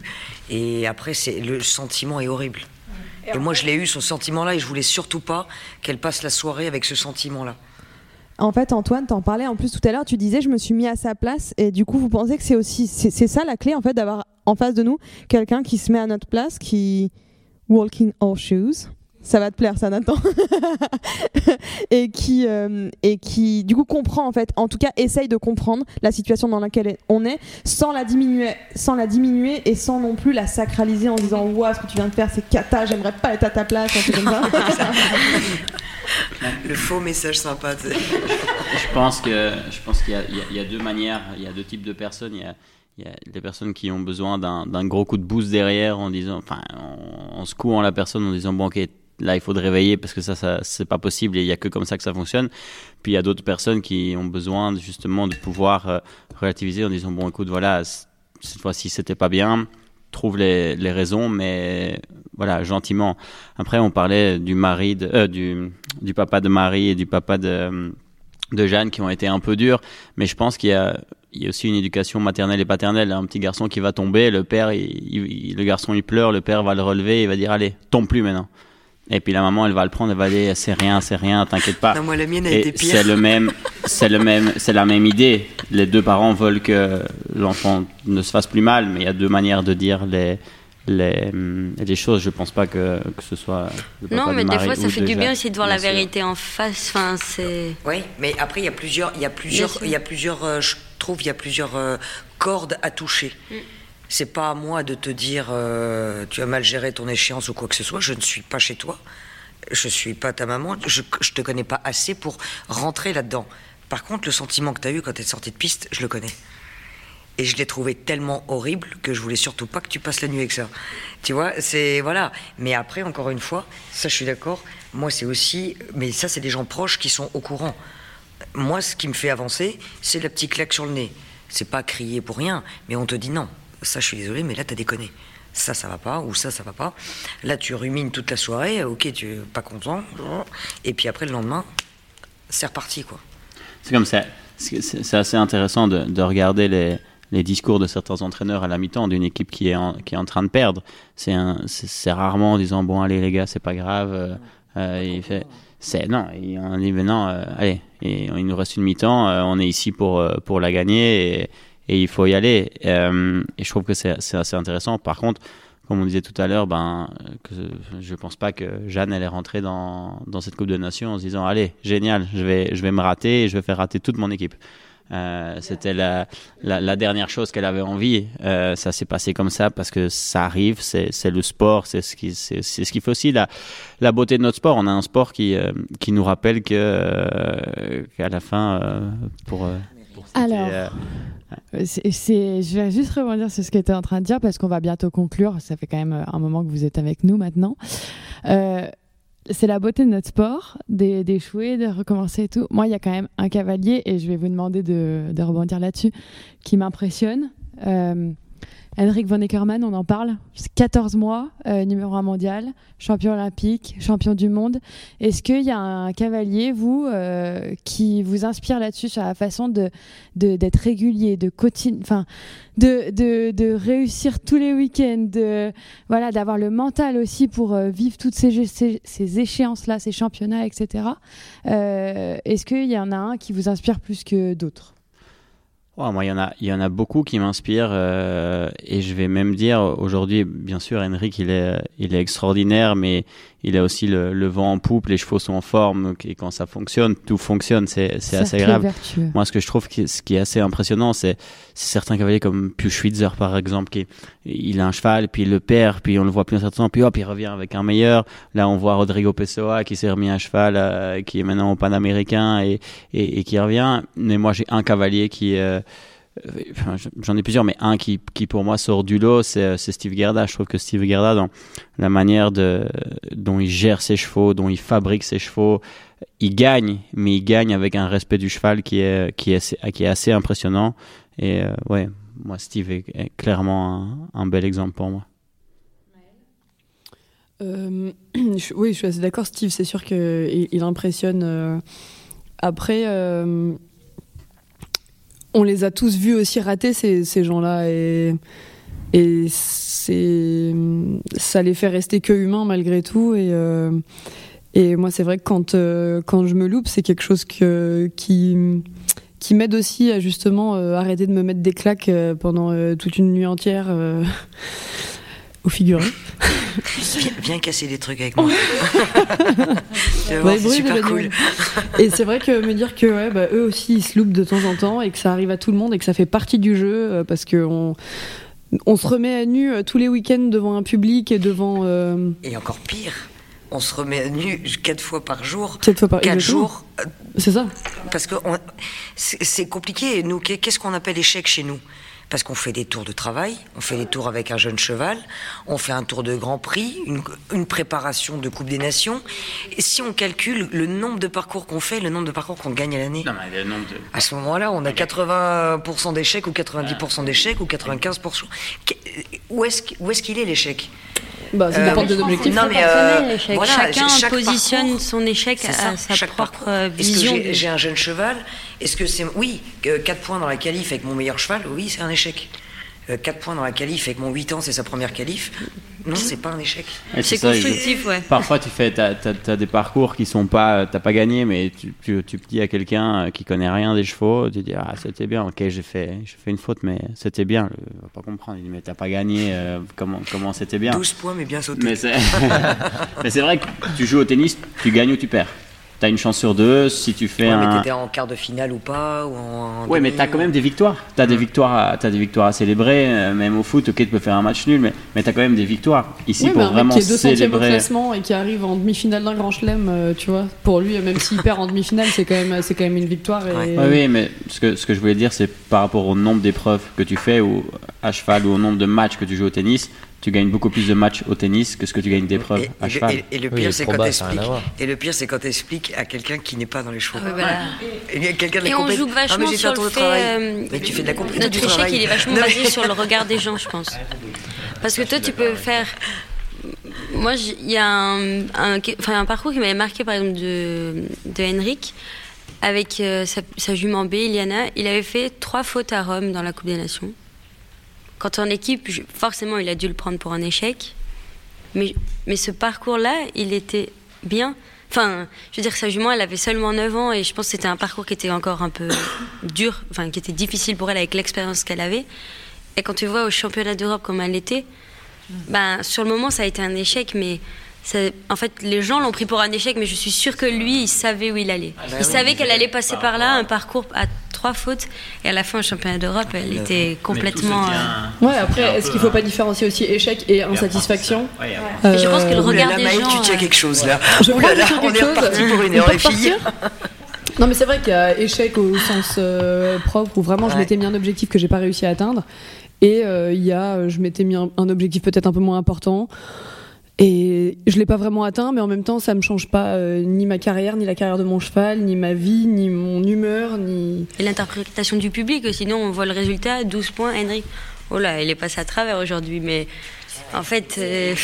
Et après, c'est le sentiment est horrible. Et moi, je l'ai eu, ce sentiment-là, et je voulais surtout pas qu'elle passe la soirée avec ce sentiment-là. En fait, Antoine, t'en parlais en plus tout à l'heure, tu disais je me suis mis à sa place et du coup, vous pensez que c'est aussi c'est ça la clé en fait d'avoir en face de nous quelqu'un qui se met à notre place, qui walking our shoes. Ça va te plaire, ça, Nathan. et qui euh, et qui du coup comprend en fait, en tout cas essaye de comprendre la situation dans laquelle on est, sans la diminuer, sans la diminuer et sans non plus la sacraliser en disant ouah ce que tu viens de faire c'est cata, j'aimerais pas être à ta place, comme ça. Le faux message sympa. je pense que je pense qu'il y, y, a deux manières, il y a deux types de personnes. Il y a il y a des personnes qui ont besoin d'un gros coup de boost derrière en disant, enfin, en, secouant la personne en disant, bon, ok, là, il faut te réveiller parce que ça, ça c'est pas possible et il y a que comme ça que ça fonctionne. Puis il y a d'autres personnes qui ont besoin justement de pouvoir euh, relativiser en disant, bon, écoute, voilà, cette fois-ci, c'était pas bien. Trouve les, raisons, mais voilà, gentiment. Après, on parlait du mari, euh, du, papa de Marie et du papa de Jeanne qui ont été un peu durs, mais je pense qu'il y a il y a aussi une éducation maternelle et paternelle. Un petit garçon qui va tomber, le père, il, le garçon il pleure, le père va le relever, il va dire allez, tombe plus maintenant. Et puis la maman, elle va le prendre, elle va dire c'est rien, c'est rien, t'inquiète pas. Non, moi la mienne a été pire. C'est le même, c'est le même, c'est la même idée. Les deux parents veulent que l'enfant ne se fasse plus mal, mais il y a deux manières de dire les les, les choses. Je pense pas que, que ce soit. non, mais des fois, ça fait du bien aussi de voir la vérité en face. Enfin, c'est. Oui, mais après, il y a plusieurs, il y a plusieurs, il y a plusieurs. Euh, trouve, il y a plusieurs euh, cordes à toucher. Mm. C'est pas à moi de te dire euh, tu as mal géré ton échéance ou quoi que ce soit. Je ne suis pas chez toi. Je suis pas ta maman. Je, je te connais pas assez pour rentrer là-dedans. Par contre, le sentiment que tu as eu quand tu es sorti de piste, je le connais. Et je l'ai trouvé tellement horrible que je voulais surtout pas que tu passes la nuit avec ça. Tu vois, c'est voilà. Mais après, encore une fois, ça, je suis d'accord. Moi, c'est aussi, mais ça, c'est des gens proches qui sont au courant. Moi, ce qui me fait avancer, c'est la petite claque sur le nez. C'est pas crier pour rien, mais on te dit non. Ça, je suis désolé, mais là, t'as déconné. Ça, ça va pas, ou ça, ça va pas. Là, tu rumines toute la soirée. Ok, tu es pas content. Et puis après, le lendemain, c'est reparti, quoi. C'est comme ça. C'est assez intéressant de regarder les les discours de certains entraîneurs à la mi-temps d'une équipe qui est en, qui est en train de perdre. C'est rarement en disant bon allez les gars c'est pas grave. Euh, euh il fait c'est non il, on dit maintenant euh, allez et, il nous reste une mi-temps euh, on est ici pour pour la gagner et, et il faut y aller et je trouve que c'est assez intéressant. Par contre comme on disait tout à l'heure, ben, je pense pas que Jeanne allait rentrer dans, dans cette Coupe de Nations en se disant allez génial, je vais je vais me rater et je vais faire rater toute mon équipe. Euh, c'était la, la, dernière chose qu'elle avait envie. Euh, ça s'est passé comme ça parce que ça arrive, c'est le sport, c'est ce qui c'est ce qui fait aussi la, la beauté de notre sport. On a un sport qui euh, qui nous rappelle que qu'à la fin pour, pour alors c'est, je vais juste rebondir sur ce que tu es en train de dire parce qu'on va bientôt conclure. Ça fait quand même un moment que vous êtes avec nous maintenant. Euh, c'est la beauté de notre sport, d'échouer, de recommencer et tout. Moi, il y a quand même un cavalier, et je vais vous demander de, rebondir là-dessus, qui m'impressionne. Euh, Henrik von Eckermann, on en parle. 14 mois, euh, numéro 1 mondial, champion olympique, champion du monde. Est-ce qu'il y a un cavalier, vous, euh, qui vous inspire là-dessus sur la façon de d'être régulier, de enfin, de, de, de, réussir tous les week-ends, voilà, d'avoir le mental aussi pour euh, vivre toutes ces, ces, ces échéances-là, ces championnats, etc. Est-ce qu'il y en a un qui vous inspire plus que d'autres? Moi, il y en a, il y en a beaucoup qui m'inspirent euh, et je vais même dire aujourd'hui, bien sûr, Henrik, il est, il est extraordinaire, mais il a aussi le, vent en poupe, les chevaux sont en forme et quand ça fonctionne, tout fonctionne, c'est, assez grave. Moi, ce que je trouve qui, ce qui est assez impressionnant, c'est, certains cavaliers comme Pius Schwitzer, par exemple, qui il a un cheval, puis il le perd, puis on le voit plus un certain temps, puis hop, il revient avec un meilleur. Là, on voit Rodrigo Pessoa qui s'est remis un cheval, euh, qui est maintenant au Panaméricain et, et, et, qui revient. Mais moi, j'ai un cavalier qui euh, j'en ai plusieurs, mais un qui, pour moi sort du lot, c'est Steve Gerda. Je trouve que Steve Gerda, dans la manière dont il gère ses chevaux, dont il fabrique ses chevaux, il gagne, mais il gagne avec un respect du cheval qui est, qui est, qui est assez impressionnant. Et euh, ouais, moi, Steve est, clairement un, bel exemple pour moi. Euh, oui, je suis assez d'accord, Steve. C'est sûr qu'il il impressionne. Euh, après, on les a tous vus aussi rater, ces, gens-là. Et, ça les fait rester que humains malgré tout. Et, euh, moi, c'est vrai que quand, euh, quand je me loupe, c'est quelque chose qui m'aide aussi à justement euh, arrêter de me mettre des claques pendant toute une nuit entière au figuré. Viens, casser des trucs avec moi. c'est super cool. et c'est vrai que me dire que ouais, bah, eux aussi ils se loupent de temps en temps et que ça arrive à tout le monde et que ça fait partie du jeu euh, parce que on, on se remet à nu euh, tous les week-ends devant un public et devant. Euh, et encore pire. On se remet à nu quatre fois par jour. Quatre fois par quatre jours. C'est ça. Parce que c'est compliqué. Nous, qu'est-ce qu'on appelle échec chez nous? Parce qu'on fait des tours de travail, on fait des tours avec un jeune cheval, on fait un tour de Grand Prix, une, préparation de Coupe des Nations. Et si on calcule le nombre de parcours qu'on fait, le nombre de parcours qu'on gagne à l'année, à ce moment-là, on a 80% d'échecs ou 90% d'échecs ou 95%. Où est-ce qu'il est l'échec? Bah, ça dépend euh, de l'objectif. Non, mais euh, chacun positionne son échec à sa propre vision. J'ai un jeune cheval? Est-ce que c'est oui 4 points dans la qualif avec mon meilleur cheval Oui, c'est un échec. 4 euh, points dans la qualif avec mon 8 ans, c'est sa première qualif. Non, c'est pas un échec. C'est constructif, ouais. Parfois, tu fais, as, as, des parcours qui sont pas, t'as pas gagné, mais tu, tu, tu dis à quelqu'un euh, qui connaît rien des chevaux, tu dis ah c'était bien, ok j'ai fait, j'ai fait une faute, mais c'était bien. Il va pas comprendre. Il dit mais t'as pas gagné, euh, comment comment c'était bien. 12 points, mais bien sauté. Mais c'est vrai que tu joues au tennis, tu gagnes ou tu perds. T'as une chance sur deux si tu fais ouais, un. Mais t'étais en quart de finale ou pas ou en Ouais, mais t'as quand même des victoires. T'as des victoires, à, as des victoires à célébrer. Euh, même au foot, ok, tu peux faire un match nul, mais, mais t'as quand même des victoires. Ici, oui, pour mais un vraiment mec qui est célébrer. au classement et qui arrive en demi-finale d'un grand chelem, euh, tu vois. Pour lui, même s'il perd en demi-finale, c'est quand même, c'est quand même une victoire. Et... oui, mais ce que ce que je voulais dire, c'est par rapport au nombre d'épreuves que tu fais ou à cheval ou au nombre de matchs que tu joues au tennis tu gagnes beaucoup plus de matchs au tennis que ce que tu gagnes d'épreuves à cheval. Et, le pire, c'est quand Et le pire, c'est quand tu expliques à quelqu'un qui n'est pas dans les chevaux. Ah, Et, quelqu'un et on joue vachement ah, sur le fait. Euh, mais tu fais de la Notre échec, il est vachement basé sur le regard des gens, je pense. Parce que toi, tu peux faire. Moi, il y a un, un, parcours qui m'avait marqué, par exemple, de, de Henrik avec euh, sa, sa, jument B, Iliana. Il avait fait trois fautes à Rome dans la Coupe des Nations. Quand en équipe, forcément, il a dû le prendre pour un échec. Mais, mais ce parcours-là, il était bien. Enfin, je veux dire, sa jument, elle avait seulement 9 ans et je pense que c'était un parcours qui était encore un peu dur, enfin, qui était difficile pour elle avec l'expérience qu'elle avait. Et quand tu vois au championnat d'Europe comme elle était, ben, sur le moment, ça a été un échec, mais en fait, les gens l'ont pris pour un échec, mais je suis sûre que lui, il savait où il allait. Ah bah il savait qu'elle allait passer par là, un parcours à trois fautes, et à la fin, au championnat d'Europe, elle était complètement. Euh, ouais, après, est-ce qu'il ne faut pas différencier aussi échec et insatisfaction Je pense que le regard des gens. tu tiens euh, quelque chose là. Je crois là, on est reparti pour une heure, les filles. Non, mais c'est vrai qu'il y a échec au sens euh, propre où vraiment je m'étais mis un objectif que j'ai pas réussi à atteindre. Et il y a, je m'étais mis un, un objectif peut-être un peu moins important. Et je l'ai pas vraiment atteint, mais en même temps, ça me change pas euh, ni ma carrière, ni la carrière de mon cheval, ni ma vie, ni mon humeur, ni. Et l'interprétation du public, sinon on voit le résultat, 12 points, Henry. Oh là, il est passé à travers aujourd'hui, mais en fait, euh,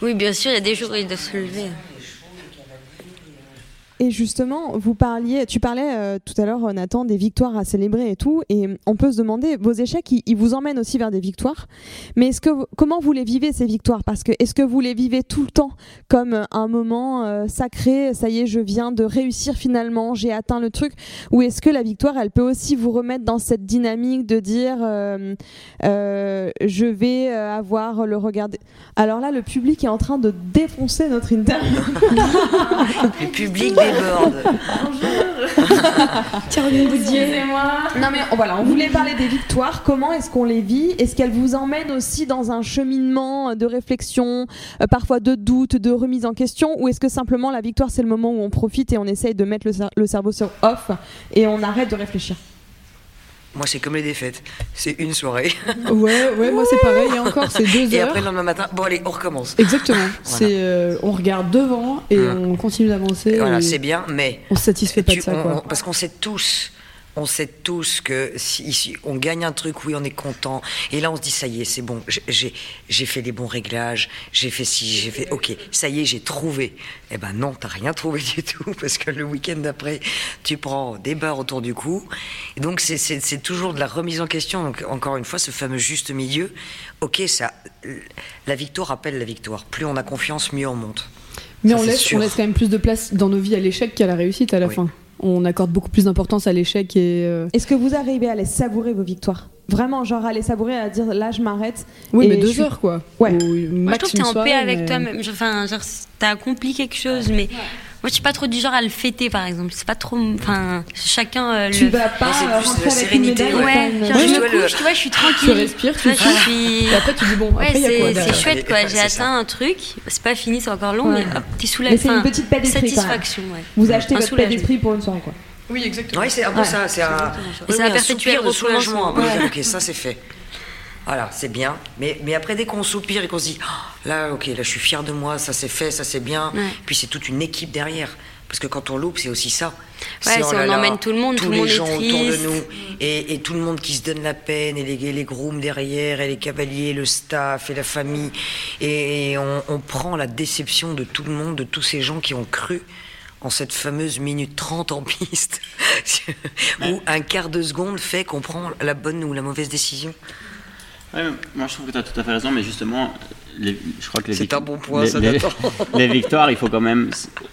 oui, bien sûr, il y a des jours où il doit se lever. Et justement, vous parliez, tu parlais euh, tout à l'heure, Nathan, des victoires à célébrer et tout. Et on peut se demander, vos échecs, ils, vous emmènent aussi vers des victoires. Mais est-ce que, comment vous les vivez ces victoires? Parce que est-ce que vous les vivez tout le temps comme un moment euh, sacré Ça y est, je viens de réussir finalement, j'ai atteint le truc? Ou est-ce que la victoire, elle peut aussi vous remettre dans cette dynamique de dire, euh, je vais avoir le regard. Alors là, le public est en train de défoncer notre interview. le public Bonjour. Caroline Boudier. moi Non mais voilà, on voulait parler des victoires. Comment est-ce qu'on les vit? Est-ce qu'elles vous emmènent aussi dans un cheminement de réflexion, euh, parfois de doute, de remise en question, ou est-ce que simplement la victoire c'est le moment où on profite et on essaye de mettre le cerveau sur off et on arrête de réfléchir? Moi, c'est comme les défaites. C'est une soirée. Ouais, ouais, moi c'est pareil. Et encore, c'est deux heures. Et après, le lendemain matin, bon, allez, on recommence. Exactement. C'est, euh, on regarde devant et hum. on continue d'avancer. Voilà, c'est bien, mais. On se satisfait pas de ça, quoi. parce qu'on sait tous on sait tous que si, on gagne un truc, oui, on est content. Et là, on se dit, ça y est, c'est bon, j'ai fait des bons réglages, j'ai fait ci, j'ai fait, ok, ça y est, j'ai trouvé. Eh ben non, t'as rien trouvé du tout, parce que le week-end d'après, tu prends des barres autour du cou. Et donc, c'est toujours de la remise en question. Donc, encore une fois, ce fameux juste milieu. Ok, ça, la victoire appelle la victoire. Plus on a confiance, mieux on monte. Mais on, laisse, on laisse quand même plus de place dans nos vies à l'échec qu'à la réussite à la fin on accorde beaucoup plus d'importance à l'échec. et. Euh, Est-ce que vous arrivez à les savourer vos victoires? Vraiment, genre à les savourer, à dire là je m'arrête. Oui, mais deux heures quoi. Ouais. Moi je trouve que t'es en paix avec toi-même. Enfin, genre, t'as accompli quelque chose, mais moi, je suis pas trop du genre à le fêter, par exemple. C'est pas trop. Enfin, chacun. Euh, tu vas pas c'est plus de la sérénité. Ouais. ouais. je me couche, tu vois, je suis tranquille. Tu respires, tu vois, suis... Et après, tu dis bon. Ouais, c'est chouette, quoi. J'ai atteint un truc. C'est pas fini, c'est encore long, mais hop, tu soulèves. Mais c'est une petite paix d'esprit. Satisfaction, ouais. Vous achetez votre paix d'esprit pour une soirée, quoi. Oui, exactement. Oui, c'est un peu ça. C'est un, un de soulagement. ok, ça c'est fait. Voilà, c'est bien. Mais, mais après, dès qu'on soupire et qu'on se dit, oh, là, ok, là, je suis fier de moi, ça c'est fait, ça c'est bien. Puis c'est toute une équipe derrière. Parce que quand on loupe, c'est aussi ça. Ouais, oh on emmène tout le monde, tous tout les monde gens est autour de nous, et, et, tout le monde qui se donne la peine, et les, les grooms derrière, et les cavaliers, le staff, et la famille. Et, on, on, prend la déception de tout le monde, de tous ces gens qui ont cru en cette fameuse minute 30 en piste, où un quart de seconde fait qu'on prend la bonne ou la mauvaise décision. Moi je trouve que tu as tout à fait raison, mais justement, les, je crois que les, C'est un bon point, les, les, les, victoires, il faut quand même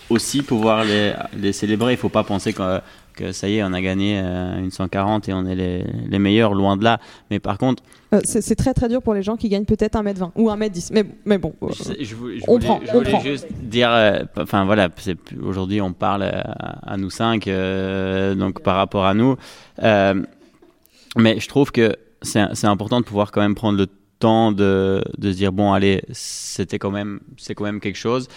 aussi pouvoir les, les célébrer. Il ne faut pas penser que, que, ça y est, on a gagné euh, une 140 et on est les, meilleurs, loin de là. Mais par contre, euh, c'est très très dur pour les gens qui gagnent peut-être 1m20 ou 1m10. Mais, mais bon, euh, je, je, on prend. Je voulais juste dire, euh, enfin voilà, aujourd'hui on parle à, nous cinq, donc par rapport à nous. mais je trouve que c'est important de pouvoir quand même prendre le temps de, de se dire bon allez c'était quand même c'est quand même quelque chose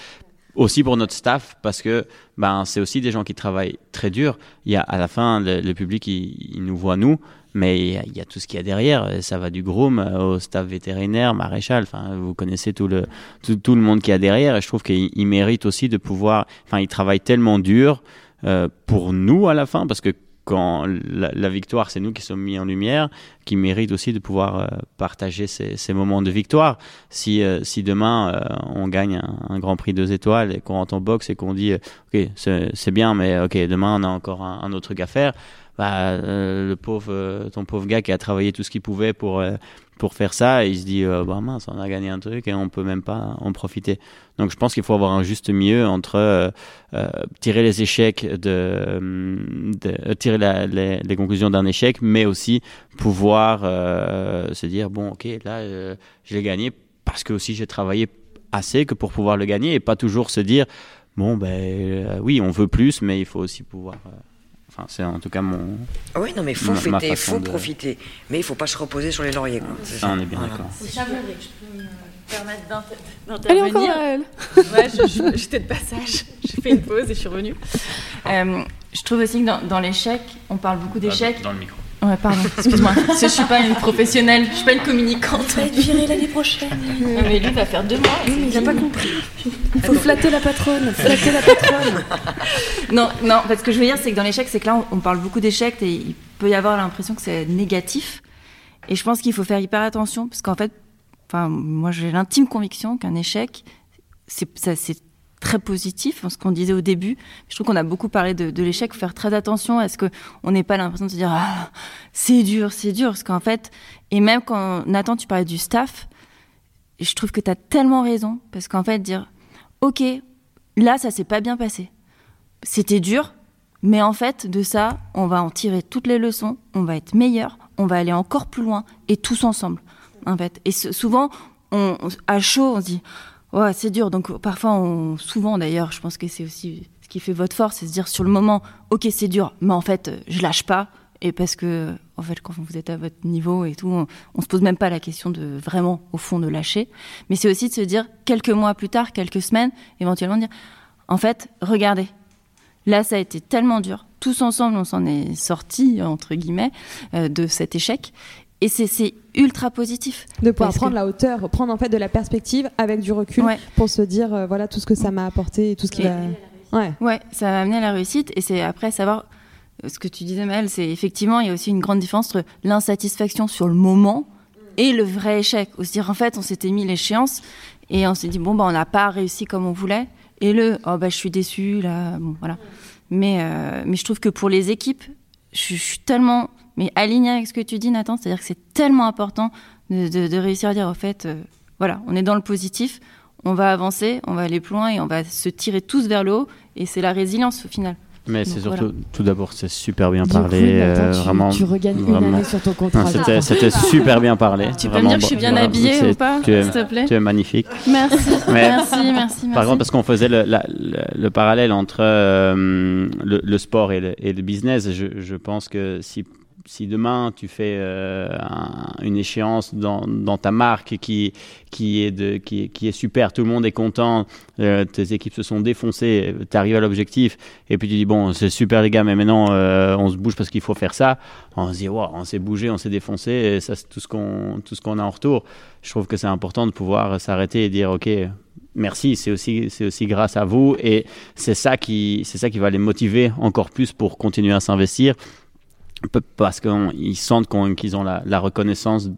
aussi pour notre staff parce que ben c'est aussi des gens qui travaillent très dur il y a à la fin le, public il, nous voit nous mais il y, a tout ce qu'il y a derrière. Ça va du groom au staff vétérinaire, maréchal. Enfin, vous connaissez tout le, tout, le monde qui a derrière. Et je trouve qu'il mérite aussi de pouvoir. Enfin, il travaille tellement dur euh, pour nous à la fin, parce que quand la, victoire, c'est nous qui sommes mis en lumière, qui mérite aussi de pouvoir euh, partager ces, moments de victoire. Si, euh, demain euh, on gagne un, Grand Prix deux étoiles et qu'on rentre en boxe et qu'on dit ok c'est bien, mais ok demain on a encore un, un autre truc à faire bah, le pauvre, ton pauvre gars qui a travaillé tout ce qu'il pouvait pour pour faire ça, il se dit bah mince, on a gagné un truc et on peut même pas en profiter. Donc je pense qu'il faut avoir un juste milieu entre tirer les échecs de, tirer les, conclusions d'un échec, mais aussi pouvoir se dire bon ok là je l'ai gagné parce que aussi j'ai travaillé assez que pour pouvoir le gagner et pas toujours se dire bon ben euh, oui on veut plus mais il faut aussi pouvoir euh, enfin c'est en tout cas mon ah oui non mais faut fêter il faut profiter. Mais il faut pas se reposer sur les lauriers quoi. ça, on est bien d'accord. Je peux me permettre d'intervenir encore à elle. Ouais j'étais de passage. J'ai fait une pause et je suis revenue. Euh, je trouve aussi que dans, dans l'échec on parle beaucoup d'échecs dans le micro Ouais, pardon, excuse-moi. je suis pas une professionnelle, je suis pas une communicante. Il va être viré l'année prochaine. Non, mais lui va faire deux mois. Oui, mais il n'a pas compris. Il faut flatter la patronne, flatter la patronne. non, non, parce que je veux dire, c'est que dans l'échec, c'est que là, on parle beaucoup d'échecs et il peut y avoir l'impression que c'est négatif. Et je pense qu'il faut faire hyper attention parce qu'en fait, enfin, moi, j'ai l'intime conviction qu'un échec, c'est très positif, ce qu'on disait au début. Je trouve qu'on a beaucoup parlé de, de l'échec, faire très attention à ce qu'on n'ait pas l'impression de se dire ah, c'est dur, c'est dur. Parce qu'en fait, et même quand Nathan, tu parlais du staff, je trouve que tu as tellement raison. Parce qu'en fait, dire ok, là, ça s'est pas bien passé. C'était dur, mais en fait, de ça, on va en tirer toutes les leçons, on va être meilleur, on va aller encore plus loin, et tous ensemble. En fait. Et souvent, on, à chaud, on se dit Ouais, c'est dur. Donc parfois, souvent d'ailleurs, je pense que c'est aussi ce qui fait votre force, c'est se dire sur le moment, ok, c'est dur, mais en fait, je lâche pas. Et parce que, en fait, quand vous êtes à votre niveau et tout, on, on se pose même pas la question de vraiment, au fond, de lâcher. Mais c'est aussi de se dire, quelques mois plus tard, quelques semaines, éventuellement dire, en fait, regardez, là, ça a été tellement dur. Tous ensemble, on s'en est sortis, entre guillemets, euh, de cet échec. Et c'est ultra positif. De pouvoir prendre la hauteur, prendre en fait de la perspective avec du recul pour se dire euh, voilà tout ce que ça m'a apporté et tout ce qui va. Ouais. ouais, ça va amener à la réussite. Et c'est après savoir euh, ce que tu disais, Maëlle, c'est effectivement, il y a aussi une grande différence entre l'insatisfaction sur le moment et le vrai échec. Ou se dire en fait, on s'était mis l'échéance et on s'est dit bon, bah, on n'a pas réussi comme on voulait. Et le oh, bah, je suis déçu, là, bon, voilà. Mais, euh, mais je trouve que pour les équipes, je, je suis tellement mais aligné avec ce que tu dis, Nathan, c'est-à-dire que c'est tellement important de, réussir à dire, au fait, euh, voilà, on est dans le positif, on va avancer, on va aller plus loin et on va se tirer tous vers le haut. Et c'est la résilience au final. Mais c'est surtout, tout d'abord, c'est super bien parlé. euh, tu, vraiment, tu regagnes une année sur ton contrat. C'était super bien parlé. Tu peux me dire que je suis bien habillée ou pas, s'il te plaît Tu es magnifique. Merci, merci, merci, Par contre, parce qu'on faisait le, le, parallèle entre euh, le, sport et le, business, je, je pense que si si demain tu fais euh, une échéance dans, ta marque qui, qui, est de, qui, est super, tout le monde est content, euh, tes équipes se sont défoncées, tu arrives à l'objectif, et puis tu dis, bon, c'est super les gars, mais maintenant euh, on se bouge parce qu'il faut faire ça, on se dit, on s'est bougé, on s'est défoncé, et ça c'est tout ce qu'on a en retour. Je trouve que c'est important de pouvoir s'arrêter et dire, ok, merci, c'est aussi, aussi grâce à vous, et c'est ça, c'est ça qui va les motiver encore plus pour continuer à s'investir parce qu'ils sentent qu'ils ont la, reconnaissance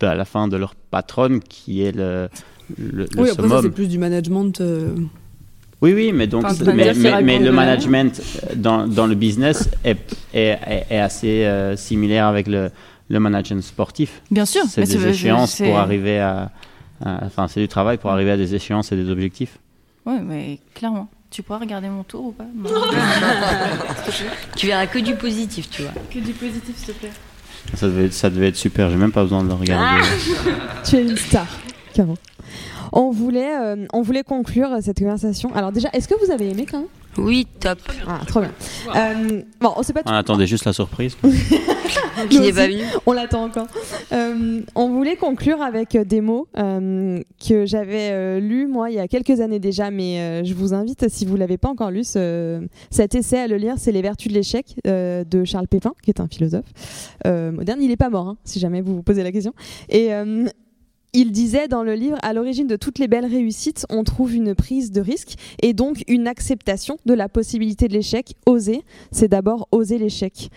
à la fin de leur patronne qui est le, le, oui, après ça c'est plus du management. Euh. Oui, oui, mais donc, mais, mais, le management euh, dans, dans le business est, est, est assez euh, similaire avec le, le management sportif. Bien sûr. C'est des échéances pour arriver à, enfin, c'est du travail pour arriver à des échéances et des objectifs. Oui, mais clairement. Tu pourras regarder mon tour ou pas Tu verras que du positif, tu vois. Que du positif, s'il te plaît. Ça devait, ça devait être super, j'ai même pas besoin de le regarder. Ah tu es une star, carrément. On voulait, euh, on voulait conclure cette conversation. Alors déjà, est-ce que vous avez aimé quand même Oui, top. Ah, trop bien. Euh, bon, on sait pas. On attendait juste la surprise. Qui n'est pas On l'attend encore. Euh, on voulait conclure avec des mots que j'avais lus moi il y a quelques années déjà, mais je vous invite si vous l'avez pas encore lu cet essai à le lire. C'est Les Vertus de l'échec de Charles Pépin, qui est un philosophe moderne. Il n'est pas mort, hein, si jamais vous vous posez la question. Et il disait dans le livre, à l'origine de toutes les belles réussites, on trouve une prise de risque et donc une acceptation de la possibilité de l'échec. Oser, c'est d'abord oser l'échec.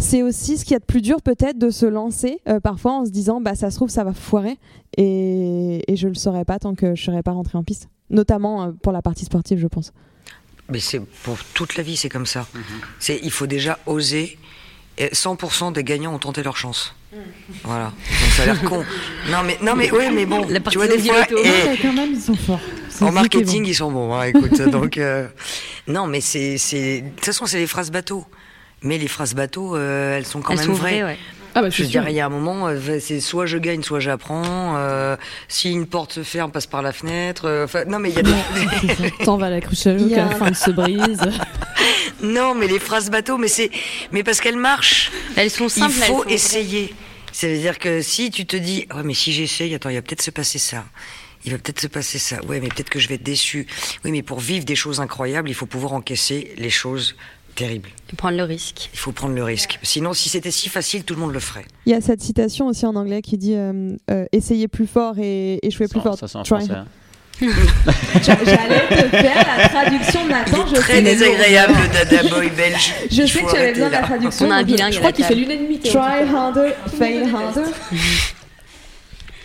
C'est aussi ce qu'il y a de plus dur peut-être de se lancer euh, parfois en se disant bah ça se trouve ça va foirer et, et je le saurais pas tant que je serais pas rentré en piste, notamment euh, pour la partie sportive je pense. Mais c'est pour toute la vie c'est comme ça. Mhm. C'est il faut déjà oser Et 100% des gagnants ont tenté leur chance. Voilà. Donc ça a l'air con. Non mais non mais oui mais bon. tu vois des fois. Et... quand même ils sont forts. En marketing ils sont bons. Hein, écoute donc euh, non mais c'est c'est de toute façon c'est les phrases bateau. Mais les phrases bateau elles sont quand même vraies. ouais. Ah bah, je dirais, il y a un moment, euh, c'est soit je gagne, soit j'apprends. Euh, si une porte se ferme, passe par la fenêtre. Euh, non, mais il y a des. T'en vas la cruche à la fin se brise. non, mais les phrases bateau, mais c'est, mais parce qu'elles marchent. Elles sont simples. Il faut essayer. Ça veut dire que si tu te dis, ouais, mais si j'essaye, attends, il va peut-être se passer ça. Il va peut-être se passer ça. Ouais, mais peut-être que je vais être déçu. Oui, mais pour vivre des choses incroyables, il faut pouvoir encaisser les choses terrible. Et prendre le risque. Il faut prendre le risque. Sinon, si c'était si facile, tout le monde le ferait. Il y a cette citation aussi en anglais qui dit euh, euh, essayez plus fort et échouez plus fort. Ça, c'est en français. Hein. J'allais te faire la traduction de Nathan. Je très désagréable le dada boy belge. Je sais que tu avais besoin de la traduction. On a un bilingue. Je crois qu'il fait l'unanimité. Try harder, fail harder.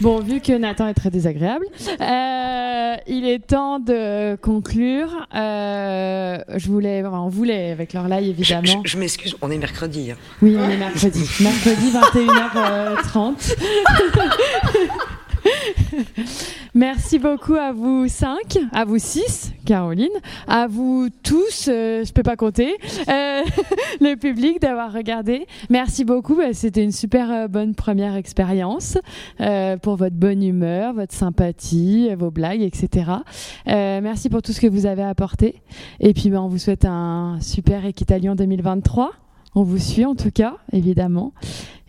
Bon, vu que Nathan est très désagréable, euh, il est temps de conclure. Euh, je voulais, on voulait avec leur live évidemment. Je, m'excuse, on est mercredi. Hein. Oui, on est mercredi. mercredi 21h30. Merci beaucoup à vous cinq, à vous six, Caroline, à vous tous, euh, je peux pas compter, euh, le public d'avoir regardé. Merci beaucoup, bah, c'était une super euh, bonne première expérience pour votre bonne humeur, votre sympathie, vos blagues, etc. merci pour tout ce que vous avez apporté. Et puis bah, on vous souhaite un super Équitalion 2023. On vous suit en tout cas, évidemment.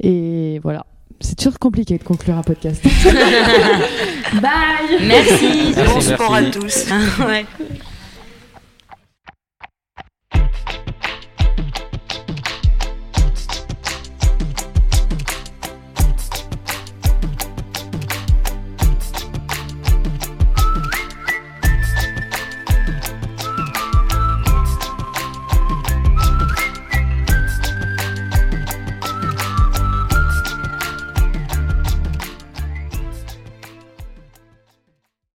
Et voilà. C'est toujours compliqué de conclure un podcast. Bye Merci. Bon sport à tous. ouais.